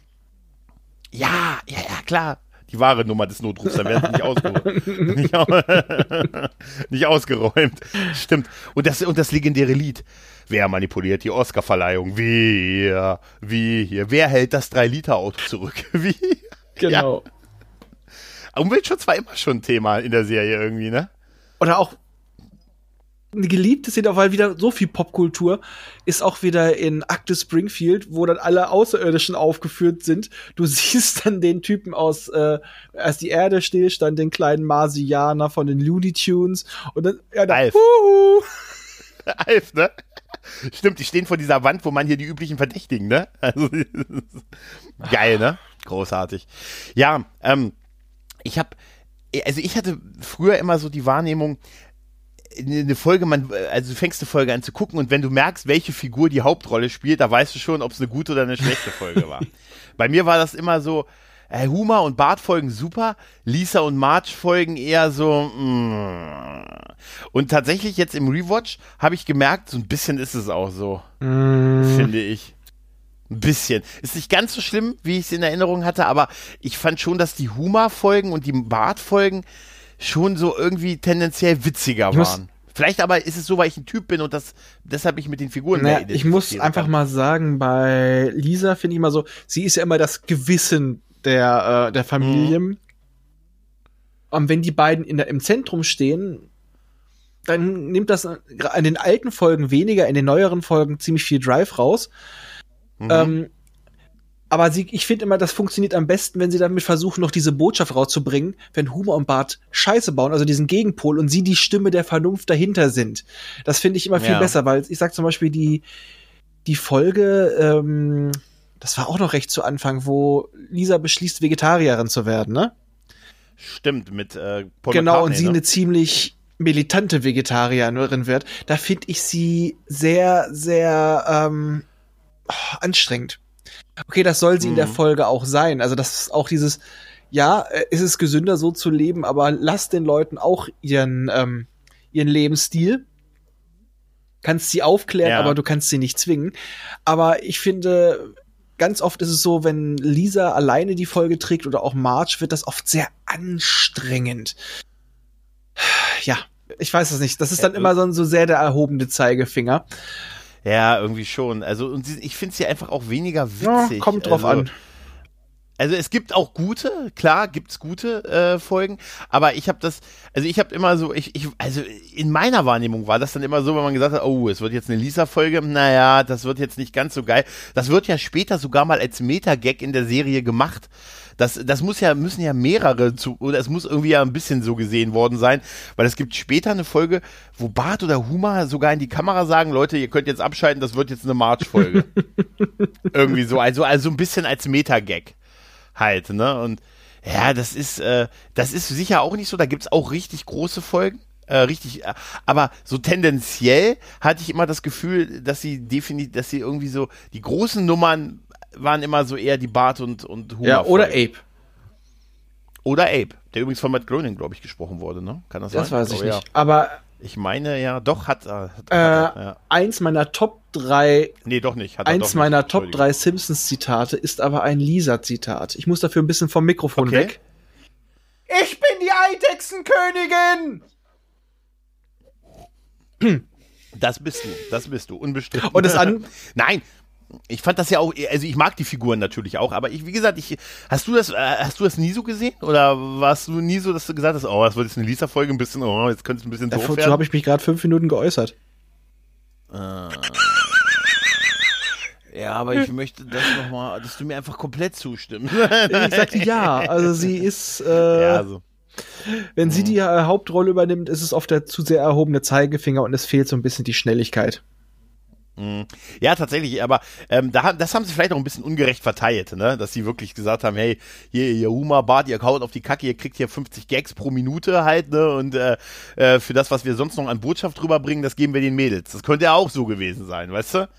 Ja, ja, ja, klar die wahre Nummer des Notrufs, dann werden sie nicht, ausgeräumt. [laughs] nicht, [laughs] nicht ausgeräumt. Stimmt. Und das, und das legendäre Lied. Wer manipuliert die Oscarverleihung? Wir, wie hier. Wer hält das 3-Liter-Auto zurück? [laughs] Wie? Genau. Ja. Umweltschutz war immer schon ein Thema in der Serie irgendwie, ne? Oder auch eine geliebte Szene, weil wieder so viel Popkultur ist auch wieder in Akte Springfield, wo dann alle Außerirdischen aufgeführt sind. Du [laughs] siehst dann den Typen aus, äh, als die Erde stillstand, den kleinen Marsianer von den Looney Tunes und dann, ja, dann, Alf. [laughs] Alf, ne? Stimmt, die stehen vor dieser Wand, wo man hier die üblichen Verdächtigen, ne? Also, [laughs] geil, ne? Großartig. Ja, ähm, ich habe, also ich hatte früher immer so die Wahrnehmung, eine Folge, man, also du fängst eine Folge an zu gucken und wenn du merkst, welche Figur die Hauptrolle spielt, da weißt du schon, ob es eine gute oder eine schlechte Folge war. [laughs] Bei mir war das immer so, äh, Huma und Bart folgen super, Lisa und Marge folgen eher so. Mm. Und tatsächlich jetzt im Rewatch habe ich gemerkt, so ein bisschen ist es auch so, mm. finde ich. Ein bisschen. Ist nicht ganz so schlimm, wie ich es in Erinnerung hatte, aber ich fand schon, dass die Huma-Folgen und die Bart-Folgen schon so irgendwie tendenziell witziger waren. Vielleicht aber ist es so, weil ich ein Typ bin und das deshalb ich mit den Figuren naja, Ich muss einfach kann. mal sagen, bei Lisa finde ich mal so, sie ist ja immer das Gewissen der, äh, der Familie. Mhm. Und wenn die beiden in der, im Zentrum stehen, dann nimmt das in den alten Folgen weniger, in den neueren Folgen ziemlich viel Drive raus. Mhm. Ähm, aber sie, ich finde immer, das funktioniert am besten, wenn sie damit versuchen, noch diese Botschaft rauszubringen, wenn Humor und Bart Scheiße bauen, also diesen Gegenpol und sie die Stimme der Vernunft dahinter sind. Das finde ich immer viel ja. besser, weil ich sag zum Beispiel die, die Folge, ähm, das war auch noch recht zu Anfang, wo Lisa beschließt, Vegetarierin zu werden, ne? Stimmt, mit äh, Paul Genau, und sie ne? eine ziemlich militante Vegetarierin wird. Da finde ich sie sehr, sehr ähm, oh, anstrengend. Okay, das soll sie mhm. in der mhm. Folge auch sein. Also das ist auch dieses, ja, äh, ist es gesünder so zu leben, aber lass den Leuten auch ihren, ähm, ihren Lebensstil kannst sie aufklären, ja. aber du kannst sie nicht zwingen. Aber ich finde, ganz oft ist es so, wenn Lisa alleine die Folge trägt oder auch Marge, wird das oft sehr anstrengend. Ja, ich weiß es nicht. Das ist dann immer so, so sehr der erhobene Zeigefinger. Ja, irgendwie schon. Also, und ich finde sie einfach auch weniger witzig. Ja, kommt drauf also, an. Also es gibt auch gute, klar gibt's gute äh, Folgen, aber ich habe das, also ich habe immer so, ich, ich, also in meiner Wahrnehmung war das dann immer so, wenn man gesagt hat, oh, es wird jetzt eine Lisa-Folge, naja, das wird jetzt nicht ganz so geil. Das wird ja später sogar mal als Meta-Gag in der Serie gemacht. Das, das muss ja, müssen ja mehrere zu, oder es muss irgendwie ja ein bisschen so gesehen worden sein, weil es gibt später eine Folge, wo Bart oder Huma sogar in die Kamera sagen, Leute, ihr könnt jetzt abschalten, das wird jetzt eine March-Folge. [laughs] irgendwie so, also, also ein bisschen als Meta-Gag halt, ne? Und ja, das ist, äh, das ist sicher auch nicht so. Da gibt's auch richtig große Folgen. Äh, richtig, äh, aber so tendenziell hatte ich immer das Gefühl, dass sie definitiv, dass sie irgendwie so, die großen Nummern waren immer so eher die Bart und, und Humor. Ja, oder Ape. Oder Ape, der übrigens von Matt Groening, glaube ich, gesprochen wurde, ne? Kann das, das sein? Das weiß ich oh, nicht. Ja. Aber ich meine ja, doch, hat, hat, hat äh, ja. Eins meiner Top 3. Nee, doch nicht. Hat eins doch meiner nicht, Top 3 Simpsons-Zitate ist aber ein Lisa-Zitat. Ich muss dafür ein bisschen vom Mikrofon okay. weg. Ich bin die Eidechsenkönigin! Das bist du, das bist du, unbestimmt. Und das an. [laughs] Nein, ich fand das ja auch, also ich mag die Figuren natürlich auch, aber ich, wie gesagt, ich, hast du das, äh, hast du das nie so gesehen? Oder warst du nie so, dass du gesagt hast, oh, das wird jetzt eine Lisa-Folge ein bisschen, oh, jetzt könnte es ein bisschen doof werden? Dazu habe ich mich gerade fünf Minuten geäußert. Äh, ja, aber ich möchte das nochmal, dass du mir einfach komplett zustimmst. ich sagte ja, also sie ist, [laughs] äh, ja, also. wenn mhm. sie die äh, Hauptrolle übernimmt, ist es oft der zu sehr erhobene Zeigefinger und es fehlt so ein bisschen die Schnelligkeit. Mhm. Ja, tatsächlich, aber ähm, da, das haben sie vielleicht auch ein bisschen ungerecht verteilt, ne? dass sie wirklich gesagt haben, hey, hier, ihr Huma, Bart, ihr kaut auf die Kacke, ihr kriegt hier 50 Gags pro Minute halt, ne? und äh, äh, für das, was wir sonst noch an Botschaft rüberbringen, das geben wir den Mädels. Das könnte ja auch so gewesen sein, weißt du?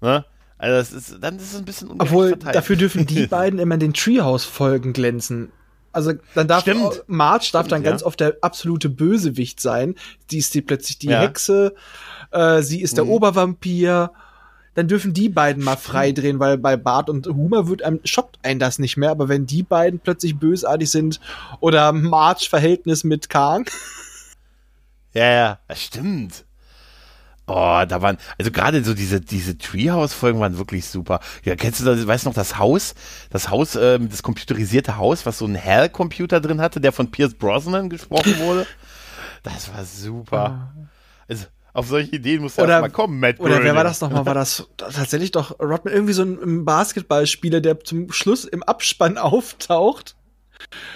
Ne? Also das ist, dann ist es ein bisschen ungerecht Obwohl, verteilt. dafür dürfen die [laughs] beiden immer in den Treehouse-Folgen glänzen. Also dann darf Stimmt. Marge darf Stimmt, dann ganz oft der absolute Bösewicht sein. Die ist die plötzlich die ja. Hexe äh, sie ist der mhm. Obervampir. dann dürfen die beiden mal frei drehen, weil bei Bart und Humor wird einem, schockt einen das nicht mehr, aber wenn die beiden plötzlich bösartig sind oder March Verhältnis mit Kang. Ja, ja, das stimmt. Oh, da waren, also gerade so diese, diese Treehouse-Folgen waren wirklich super. Ja, kennst du das, weißt du noch, das Haus, das Haus, äh, das computerisierte Haus, was so ein Hell-Computer drin hatte, der von Pierce Brosnan gesprochen [laughs] wurde? Das war super. Ah. Also, auf solche Ideen muss er mal kommen, Matt Oder wer war das nochmal? War das [laughs] tatsächlich doch Rodman, irgendwie so ein Basketballspieler, der zum Schluss im Abspann [laughs] auftaucht?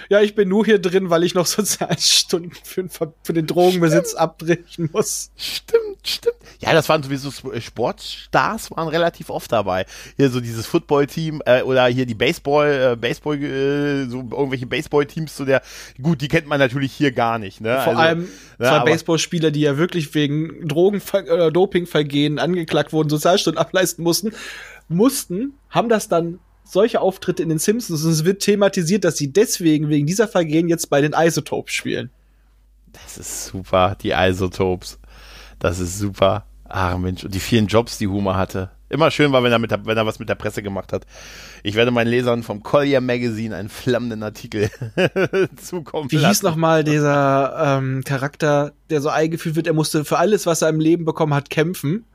Ja, ich bin nur hier drin, weil ich noch Sozialstunden [laughs] für, für den Drogenbesitz stimmt. abbrechen muss. Stimmt, stimmt. Ja, das waren sowieso äh, Sportstars, waren relativ oft dabei. Hier so dieses Football-Team äh, oder hier die Baseball, äh, Baseball, äh, so irgendwelche Baseball-Teams zu der, gut, die kennt man natürlich hier gar nicht. Ne? Vor also, allem ne, zwei Baseballspieler, die ja wirklich wegen Drogen- oder Dopingvergehen angeklagt wurden, Sozialstunden ableisten mussten, mussten, haben das dann solche Auftritte in den Simpsons und es wird thematisiert, dass sie deswegen wegen dieser Vergehen jetzt bei den Isotopes spielen. Das ist super, die Isotopes. Das ist super. Ach Mensch, und die vielen Jobs, die Humor hatte. Immer schön war, wenn er, mit der, wenn er was mit der Presse gemacht hat. Ich werde meinen Lesern vom Collier Magazine einen flammenden Artikel [laughs] zukommen Wie lassen. hieß nochmal dieser ähm, Charakter, der so eingeführt wird, er musste für alles, was er im Leben bekommen hat, kämpfen?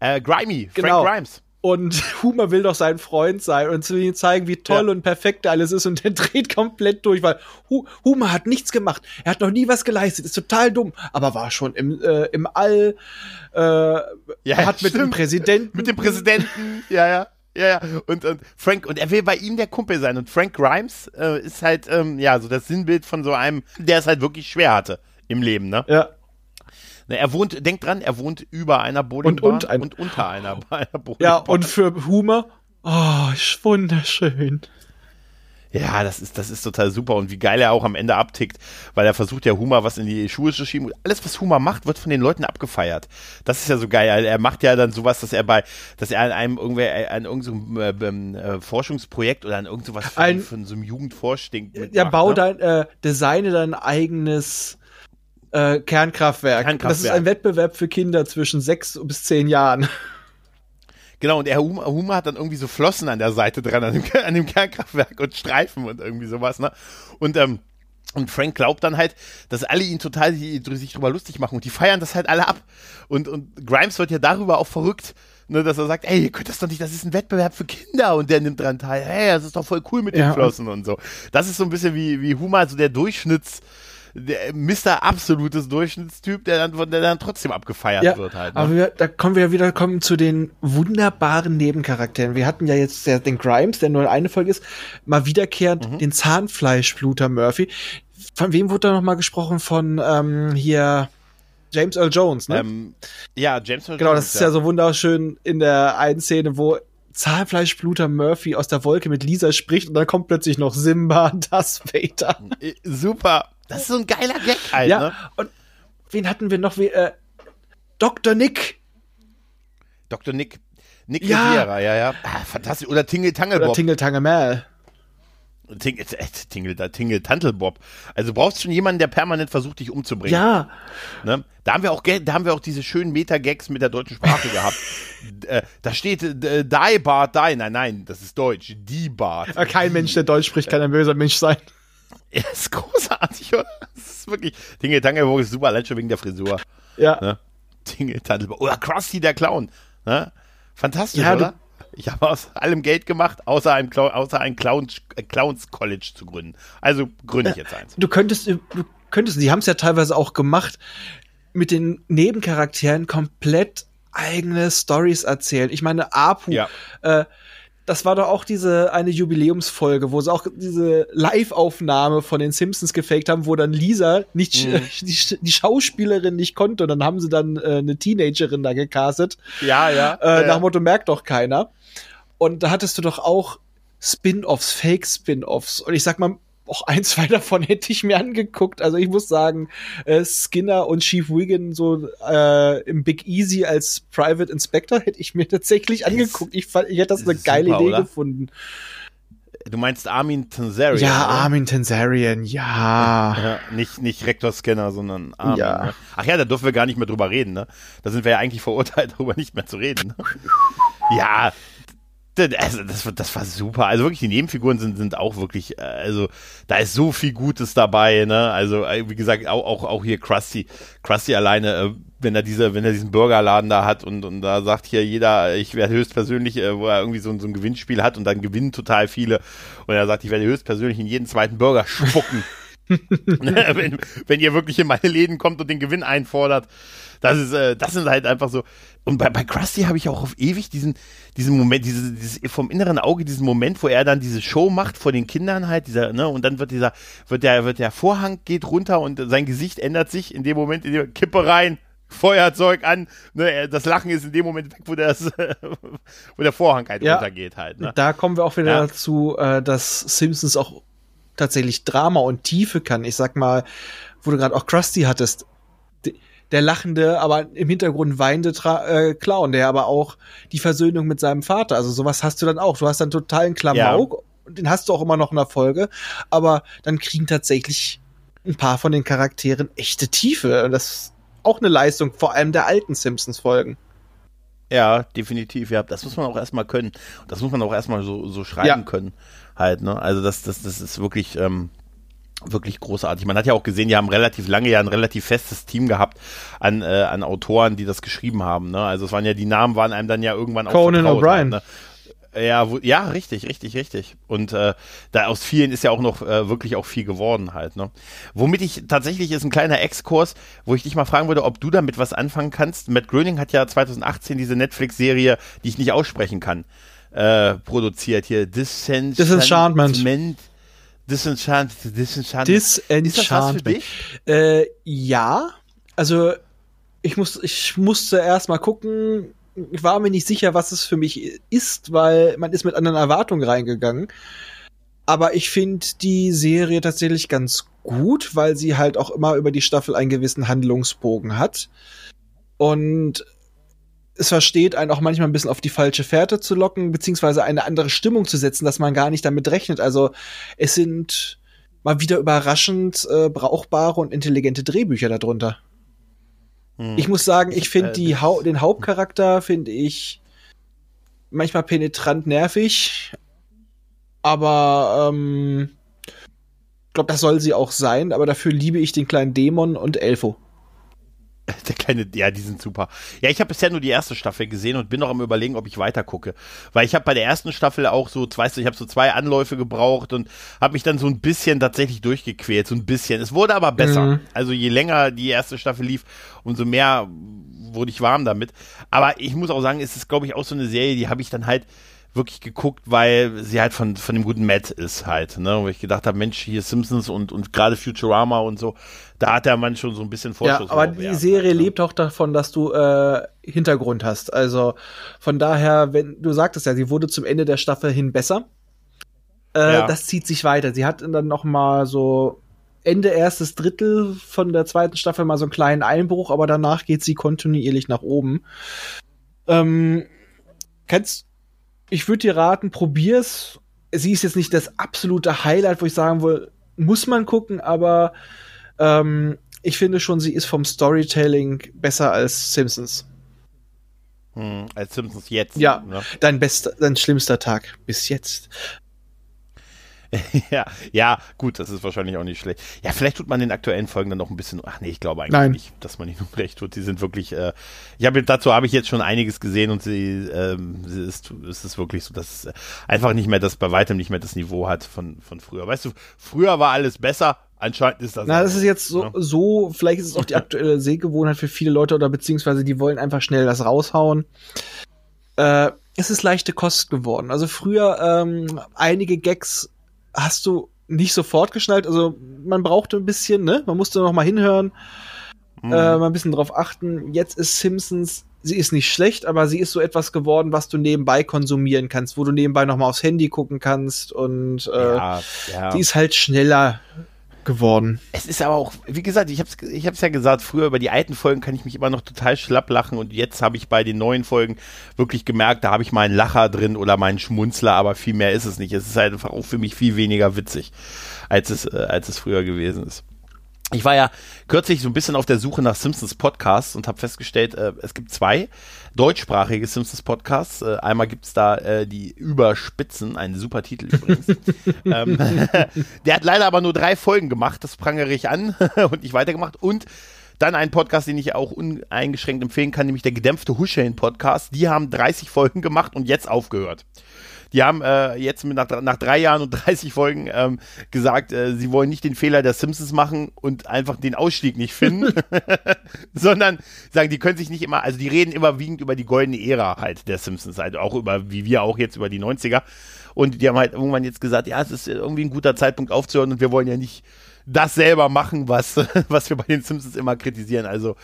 Äh, Grimy, genau. Frank Grimes. Und [laughs] Humor will doch sein Freund sein und zu ihm zeigen, wie toll ja. und perfekt alles ist. Und der [laughs] dreht komplett durch, weil Humor hat nichts gemacht. Er hat noch nie was geleistet, ist total dumm, aber war schon im, äh, im All, äh, ja, hat mit dem Präsidenten. Mit dem Präsidenten, [laughs] ja, ja. Ja, ja. Und, und Frank, und er will bei ihm der Kumpel sein. Und Frank Grimes äh, ist halt, ähm, ja, so das Sinnbild von so einem, der es halt wirklich schwer hatte im Leben, ne? Ja. Er wohnt, denk dran, er wohnt über einer Bowlingbahn und, und, ein, und unter einer, [laughs] einer Bowlingbahn. Ja, und für Humor, oh, ist wunderschön. Ja, das ist, das ist total super und wie geil er auch am Ende abtickt, weil er versucht ja Humor was in die Schuhe zu schieben. Alles, was Humor macht, wird von den Leuten abgefeiert. Das ist ja so geil. Er macht ja dann sowas, dass er bei, dass er an einem irgendwer, an irgendeinem äh, ähm, äh, Forschungsprojekt oder an irgendwas von, ein, von so einem Jugendforschding. Ja, bau ne? dein, äh, designe dein eigenes äh, Kernkraftwerk. Kernkraftwerk. Das ist ein Wettbewerb für Kinder zwischen sechs bis zehn Jahren. Genau, und der Humor hat dann irgendwie so Flossen an der Seite dran, an dem, [laughs] an dem Kernkraftwerk und Streifen und irgendwie sowas, ne? Und, ähm, und Frank glaubt dann halt, dass alle ihn total sich drüber lustig machen und die feiern das halt alle ab. Und, und Grimes wird ja darüber auch verrückt, ne, dass er sagt, ey, ihr könnt das doch nicht, das ist ein Wettbewerb für Kinder und der nimmt dran teil. Hey, das ist doch voll cool mit den ja, Flossen und so. Das ist so ein bisschen wie, wie Humor, so der Durchschnitts- der Mr. absolutes Durchschnittstyp, der dann, der dann trotzdem abgefeiert ja, wird halt. Ne? Aber wir, da kommen wir wieder kommen zu den wunderbaren Nebencharakteren. Wir hatten ja jetzt den Grimes, der nur in eine Folge ist, mal wiederkehrend mhm. den Zahnfleischbluter Murphy. Von wem wurde da noch mal gesprochen? Von ähm, hier James Earl Jones, ne? Ähm, ja, James Earl genau, Jones. Genau, das ist ja. ja so wunderschön in der einen Szene, wo Zahnfleischbluter Murphy aus der Wolke mit Lisa spricht und dann kommt plötzlich noch Simba [laughs] und das Vader. Äh, super. Das ist so ein geiler Gag halt, ja? Und wen hatten wir noch? Wie, äh, Dr. Nick. Dr. Nick. Nick ja. Riviera, ja, ja. Ah, fantastisch. Oder Tingle Tangle Bob. Tingle Tangle. Tingle, äh, Tingle, Tingle Tantelbob. Also du brauchst schon jemanden, der permanent versucht, dich umzubringen. Ja. Ne? Da haben wir auch, da haben wir auch diese schönen Meta-Gags mit der deutschen Sprache gehabt. [laughs] Äh, da steht äh, Die Bart Die. Nein, nein, das ist Deutsch. Die Bart. Kein Mensch, der Deutsch spricht, kann ein böser Mensch sein. Ja, [laughs] ist großartig, oder? Das ist wirklich. Tingle Tangelburg ist super, allein schon wegen der Frisur. Ja. Ne? Tingle Tangelburg. Oder Krusty der Clown. Ne? Fantastisch, ja, oder? Ich habe aus allem Geld gemacht, außer ein, außer ein Clowns, äh, Clowns College zu gründen. Also gründe ich jetzt eins. Du könntest, du könntest, die haben es ja teilweise auch gemacht, mit den Nebencharakteren komplett eigene Stories erzählen. Ich meine, Apu, ja. äh, das war doch auch diese eine Jubiläumsfolge, wo sie auch diese Live-Aufnahme von den Simpsons gefaked haben, wo dann Lisa nicht mhm. [laughs] die, die, Schauspielerin nicht konnte und dann haben sie dann äh, eine Teenagerin da gecastet. Ja, ja. Äh, ja. Nach Motto merkt doch keiner. Und da hattest du doch auch Spin-offs, Fake-Spin-offs. Und ich sag mal, auch ein, [laughs] zwei davon hätte ich mir angeguckt. Also ich muss sagen, äh, Skinner und Chief Wiggin so äh, im Big Easy als Private Inspector hätte ich mir tatsächlich angeguckt. Ich, fand, ich hätte das eine geile super, Idee oder? gefunden. Du meinst Armin Tenzarian? Ja, oder? Armin Tenzarian, ja. [laughs] ja. Nicht, nicht Rektor Scanner, sondern Armin. Ja. Ne? Ach ja, da dürfen wir gar nicht mehr drüber reden, ne? Da sind wir ja eigentlich verurteilt, [laughs] darüber nicht mehr zu reden. Ne? ja, also das, das war super. Also wirklich, die Nebenfiguren sind, sind auch wirklich, äh, also da ist so viel Gutes dabei, ne? Also, äh, wie gesagt, auch, auch, auch hier Krusty, Krusty alleine, äh, wenn er diese, wenn er diesen Burgerladen da hat und, und da sagt hier jeder, ich werde höchstpersönlich, wo er irgendwie so, so ein Gewinnspiel hat und dann gewinnen total viele und er sagt, ich werde höchstpersönlich in jeden zweiten Burger spucken. [laughs] [laughs] Ne, wenn, wenn ihr wirklich in meine Läden kommt und den Gewinn einfordert. Das ist, äh, das sind halt einfach so. Und bei, bei Krusty habe ich auch auf ewig diesen, diesen Moment, dieses, dieses vom inneren Auge, diesen Moment, wo er dann diese Show macht vor den Kindern halt, dieser, ne, und dann wird dieser, wird der, wird der Vorhang geht runter und sein Gesicht ändert sich in dem Moment, in dem Kippe rein, Feuerzeug an, ne, das Lachen ist in dem Moment weg, wo, das, [laughs] wo der Vorhang halt ja, runtergeht halt. Ne? Da kommen wir auch wieder ja. dazu, äh, dass Simpsons auch tatsächlich Drama und Tiefe kann. Ich sag mal, wo du gerade auch Krusty hattest, der lachende, aber im Hintergrund weinende Tra äh, Clown, der aber auch die Versöhnung mit seinem Vater, also sowas hast du dann auch. Du hast dann totalen Klamauk, ja. und den hast du auch immer noch in der Folge, aber dann kriegen tatsächlich ein paar von den Charakteren echte Tiefe. Das ist auch eine Leistung, vor allem der alten Simpsons-Folgen. Ja, definitiv, ja. Das muss man auch erstmal können. Das muss man auch erstmal so, so schreiben ja. können. Halt, ne? Also das, das, das ist wirklich, ähm, wirklich großartig. Man hat ja auch gesehen, die haben relativ lange ja ein relativ festes Team gehabt an, äh, an Autoren, die das geschrieben haben. Ne? Also es waren ja die Namen waren einem dann ja irgendwann auch Conan O'Brien. Ne? Ja, wo, ja, richtig, richtig, richtig. Und äh, da aus vielen ist ja auch noch äh, wirklich auch viel geworden halt. Ne? Womit ich tatsächlich ist ein kleiner Exkurs, wo ich dich mal fragen würde, ob du damit was anfangen kannst. Matt Groening hat ja 2018 diese Netflix-Serie, die ich nicht aussprechen kann, äh, produziert hier. Disenchantment. Disenchantment. Disenchantment. Disenchantment. Disenchantment. Ist das was für dich? Äh, ja. Also ich muss, ich musste erst mal gucken. Ich war mir nicht sicher, was es für mich ist, weil man ist mit anderen Erwartungen reingegangen. Aber ich finde die Serie tatsächlich ganz gut, weil sie halt auch immer über die Staffel einen gewissen Handlungsbogen hat. Und es versteht, einen auch manchmal ein bisschen auf die falsche Fährte zu locken, beziehungsweise eine andere Stimmung zu setzen, dass man gar nicht damit rechnet. Also es sind mal wieder überraschend äh, brauchbare und intelligente Drehbücher darunter. Hm. Ich muss sagen, ich finde äh, Hau den Hauptcharakter finde ich manchmal penetrant nervig, aber ähm, ich glaube, das soll sie auch sein. Aber dafür liebe ich den kleinen Dämon und Elfo. [laughs] Der kleine, ja, die sind super. Ja, ich habe bisher nur die erste Staffel gesehen und bin noch am überlegen, ob ich weiter gucke. Weil ich habe bei der ersten Staffel auch so, weißt du, ich habe so zwei Anläufe gebraucht und habe mich dann so ein bisschen tatsächlich durchgequält, so ein bisschen. Es wurde aber besser. Mhm. Also je länger die erste Staffel lief, umso mehr wurde ich warm damit. Aber ich muss auch sagen, es ist, glaube ich, auch so eine Serie, die habe ich dann halt wirklich geguckt, weil sie halt von, von dem guten Matt ist halt, ne? Wo ich gedacht habe, Mensch, hier Simpsons und, und gerade Futurama und so, da hat der Mann schon so ein bisschen Vorschuss. Ja, aber die Serie halt, ne? lebt auch davon, dass du äh, Hintergrund hast. Also von daher, wenn du sagtest ja, sie wurde zum Ende der Staffel hin besser. Äh, ja. Das zieht sich weiter. Sie hat dann noch mal so Ende erstes Drittel von der zweiten Staffel mal so einen kleinen Einbruch, aber danach geht sie kontinuierlich nach oben. Ähm, kennst ich würde dir raten, probier's. Sie ist jetzt nicht das absolute Highlight, wo ich sagen will, muss man gucken, aber ähm, ich finde schon, sie ist vom Storytelling besser als Simpsons. Hm, als Simpsons jetzt. Ja, ne? dein bester, dein schlimmster Tag bis jetzt. [laughs] ja, ja, gut, das ist wahrscheinlich auch nicht schlecht. Ja, vielleicht tut man den aktuellen Folgen dann noch ein bisschen. Ach nee, ich glaube eigentlich Nein. nicht, dass man ihnen [laughs] recht tut. Die sind wirklich. Äh, ich habe dazu habe ich jetzt schon einiges gesehen und sie, ähm, sie ist, ist es wirklich so, dass es einfach nicht mehr das bei weitem nicht mehr das Niveau hat von von früher. Weißt du, früher war alles besser. Anscheinend ist das. Na, das ist jetzt so, ja. so, vielleicht ist es auch die [laughs] aktuelle Sehgewohnheit für viele Leute oder beziehungsweise die wollen einfach schnell das raushauen. Äh, es ist leichte Kost geworden. Also früher ähm, einige Gags hast du nicht sofort geschnallt. Also man brauchte ein bisschen, ne? Man musste noch mal hinhören, mhm. äh, mal ein bisschen drauf achten. Jetzt ist Simpsons, sie ist nicht schlecht, aber sie ist so etwas geworden, was du nebenbei konsumieren kannst, wo du nebenbei noch mal aufs Handy gucken kannst und äh, ja, ja. die ist halt schneller. Geworden. Es ist aber auch, wie gesagt, ich habe es ich hab's ja gesagt, früher über die alten Folgen kann ich mich immer noch total schlapp lachen und jetzt habe ich bei den neuen Folgen wirklich gemerkt, da habe ich meinen Lacher drin oder meinen Schmunzler, aber viel mehr ist es nicht. Es ist halt einfach auch für mich viel weniger witzig, als es, äh, als es früher gewesen ist. Ich war ja kürzlich so ein bisschen auf der Suche nach Simpsons Podcasts und habe festgestellt, äh, es gibt zwei deutschsprachige Simpsons Podcasts. Äh, einmal gibt's da äh, die Überspitzen, ein super Titel übrigens. [laughs] ähm, [laughs] der hat leider aber nur drei Folgen gemacht, das prangere ich an [laughs] und nicht weitergemacht. Und dann ein Podcast, den ich auch uneingeschränkt empfehlen kann, nämlich der gedämpfte Huscheln Podcast. Die haben 30 Folgen gemacht und jetzt aufgehört. Die haben äh, jetzt mit nach, nach drei Jahren und [laughs] 30 Folgen ähm, gesagt, äh, sie wollen nicht den Fehler der Simpsons machen und einfach den Ausstieg nicht finden, [laughs] [laughs] sondern sagen, die können sich nicht immer, also die reden immer wiegend über die goldene Ära halt der Simpsons, halt auch über, wie wir auch jetzt über die 90er. Und die haben halt irgendwann jetzt gesagt, ja, es ist irgendwie ein guter Zeitpunkt aufzuhören und wir wollen ja nicht das selber machen, was, was wir bei den Simpsons immer kritisieren. Also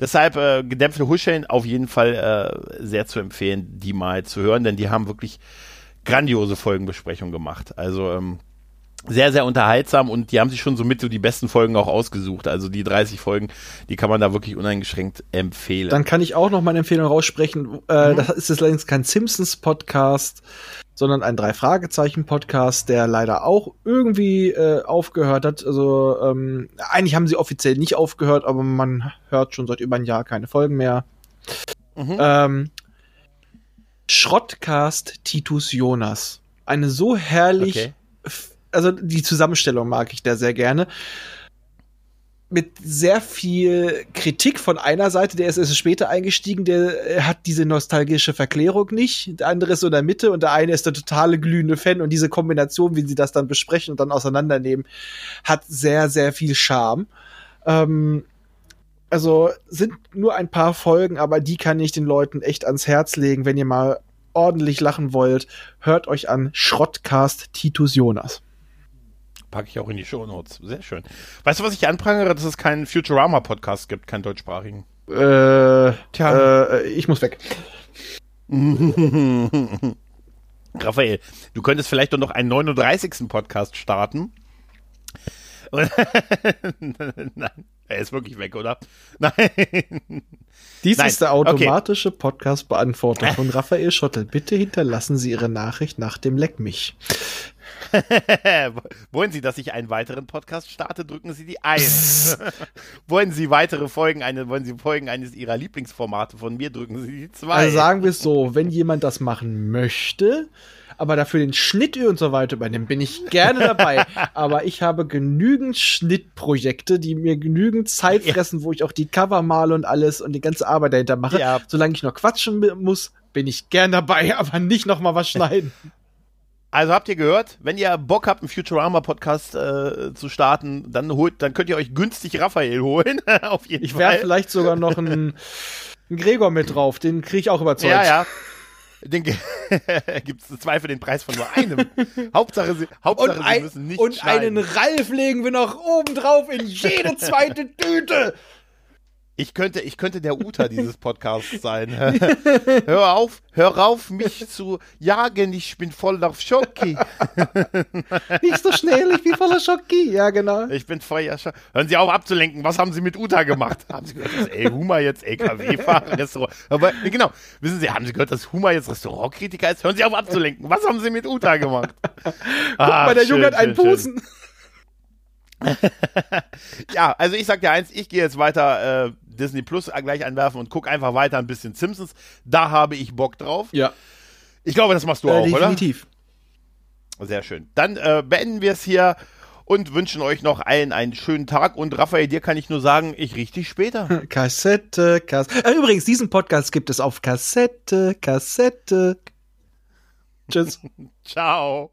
deshalb äh, gedämpfte Huscheln auf jeden Fall äh, sehr zu empfehlen, die mal zu hören, denn die haben wirklich grandiose Folgenbesprechung gemacht. Also ähm, sehr, sehr unterhaltsam und die haben sich schon so mit so die besten Folgen auch ausgesucht. Also die 30 Folgen, die kann man da wirklich uneingeschränkt empfehlen. Dann kann ich auch noch meine Empfehlung raussprechen. Äh, mhm. Das ist jetzt allerdings kein Simpsons-Podcast, sondern ein Drei-Fragezeichen-Podcast, der leider auch irgendwie äh, aufgehört hat. Also ähm, eigentlich haben sie offiziell nicht aufgehört, aber man hört schon seit über ein Jahr keine Folgen mehr. Mhm. Ähm, Schrottcast Titus Jonas. Eine so herrlich, okay. also die Zusammenstellung mag ich da sehr gerne. Mit sehr viel Kritik von einer Seite, der ist erst später eingestiegen, der hat diese nostalgische Verklärung nicht. Der andere ist so in der Mitte und der eine ist der totale glühende Fan und diese Kombination, wie sie das dann besprechen und dann auseinandernehmen, hat sehr, sehr viel Charme. Ähm, also sind nur ein paar Folgen, aber die kann ich den Leuten echt ans Herz legen, wenn ihr mal ordentlich lachen wollt. Hört euch an Schrottcast Titus Jonas. Packe ich auch in die Show Notes. Sehr schön. Weißt du, was ich anprangere? Dass es keinen Futurama-Podcast gibt, keinen deutschsprachigen. Äh, Tja. Äh, ich muss weg. [laughs] Raphael, du könntest vielleicht doch noch einen 39. Podcast starten. [laughs] Nein. Er ist wirklich weg, oder? [laughs] Nein. Dies Nein. ist der automatische okay. Podcast-Beantworter von Raphael Schottel. Bitte hinterlassen Sie Ihre Nachricht nach dem Leck mich. [laughs] Wollen Sie, dass ich einen weiteren Podcast starte? Drücken Sie die 1. wollen Sie weitere Folgen, eine, wollen Sie Folgen eines Ihrer Lieblingsformate von mir? Drücken Sie die 2. Also sagen wir es so, wenn jemand das machen möchte, aber dafür den Schnitt und so weiter übernimmt, bin ich gerne dabei. [laughs] aber ich habe genügend Schnittprojekte, die mir genügend Zeit fressen, ja. wo ich auch die Cover male und alles und die ganze Arbeit dahinter mache. Ja. Solange ich noch quatschen muss, bin ich gern dabei, [laughs] aber nicht noch mal was schneiden. Also habt ihr gehört, wenn ihr Bock habt, einen Futurama-Podcast äh, zu starten, dann holt, dann könnt ihr euch günstig Raphael holen. [laughs] Auf jeden ich wäre vielleicht sogar noch ein, ein Gregor mit drauf, den kriege ich auch überzeugt. Ja, ja. Den gibt es zwei für den Preis von nur einem. [laughs] Hauptsache, sie, Hauptsache und ein, sie müssen nicht Und schneiden. einen Ralf legen wir noch oben drauf in jede zweite Tüte. Ich könnte, ich könnte der Uta dieses Podcasts sein. [laughs] hör auf, hör auf, mich zu jagen, ich bin voll auf Schocki. [laughs] Nicht so schnell, ich bin voller Schocki. Ja, genau. Ich bin voller Schocki. Hören Sie auf abzulenken, was haben Sie mit Uta gemacht? haben Sie gehört, dass El Huma jetzt LKW-Fahrer, [laughs] Restaurant. Aber genau, wissen Sie, haben Sie gehört, dass Huma jetzt Restaurantkritiker ist? Hören Sie auf abzulenken, was haben Sie mit Uta gemacht? Guck ah, mal, der schön, Junge hat einen Busen. Schön. ja, also ich sag dir eins, ich gehe jetzt weiter äh, Disney Plus gleich einwerfen und guck einfach weiter ein bisschen Simpsons. Da habe ich Bock drauf. Ja. Ich glaube, das machst du äh, auch, definitiv. oder? Sehr schön. Dann äh, beenden wir es hier und wünschen euch noch allen einen schönen Tag. Und Raphael, dir kann ich nur sagen, ich richte dich später. [laughs] Kassette, Kassette. Äh, übrigens, diesen Podcast gibt es auf Kassette, Kassette. Tschüss. [laughs] Ciao.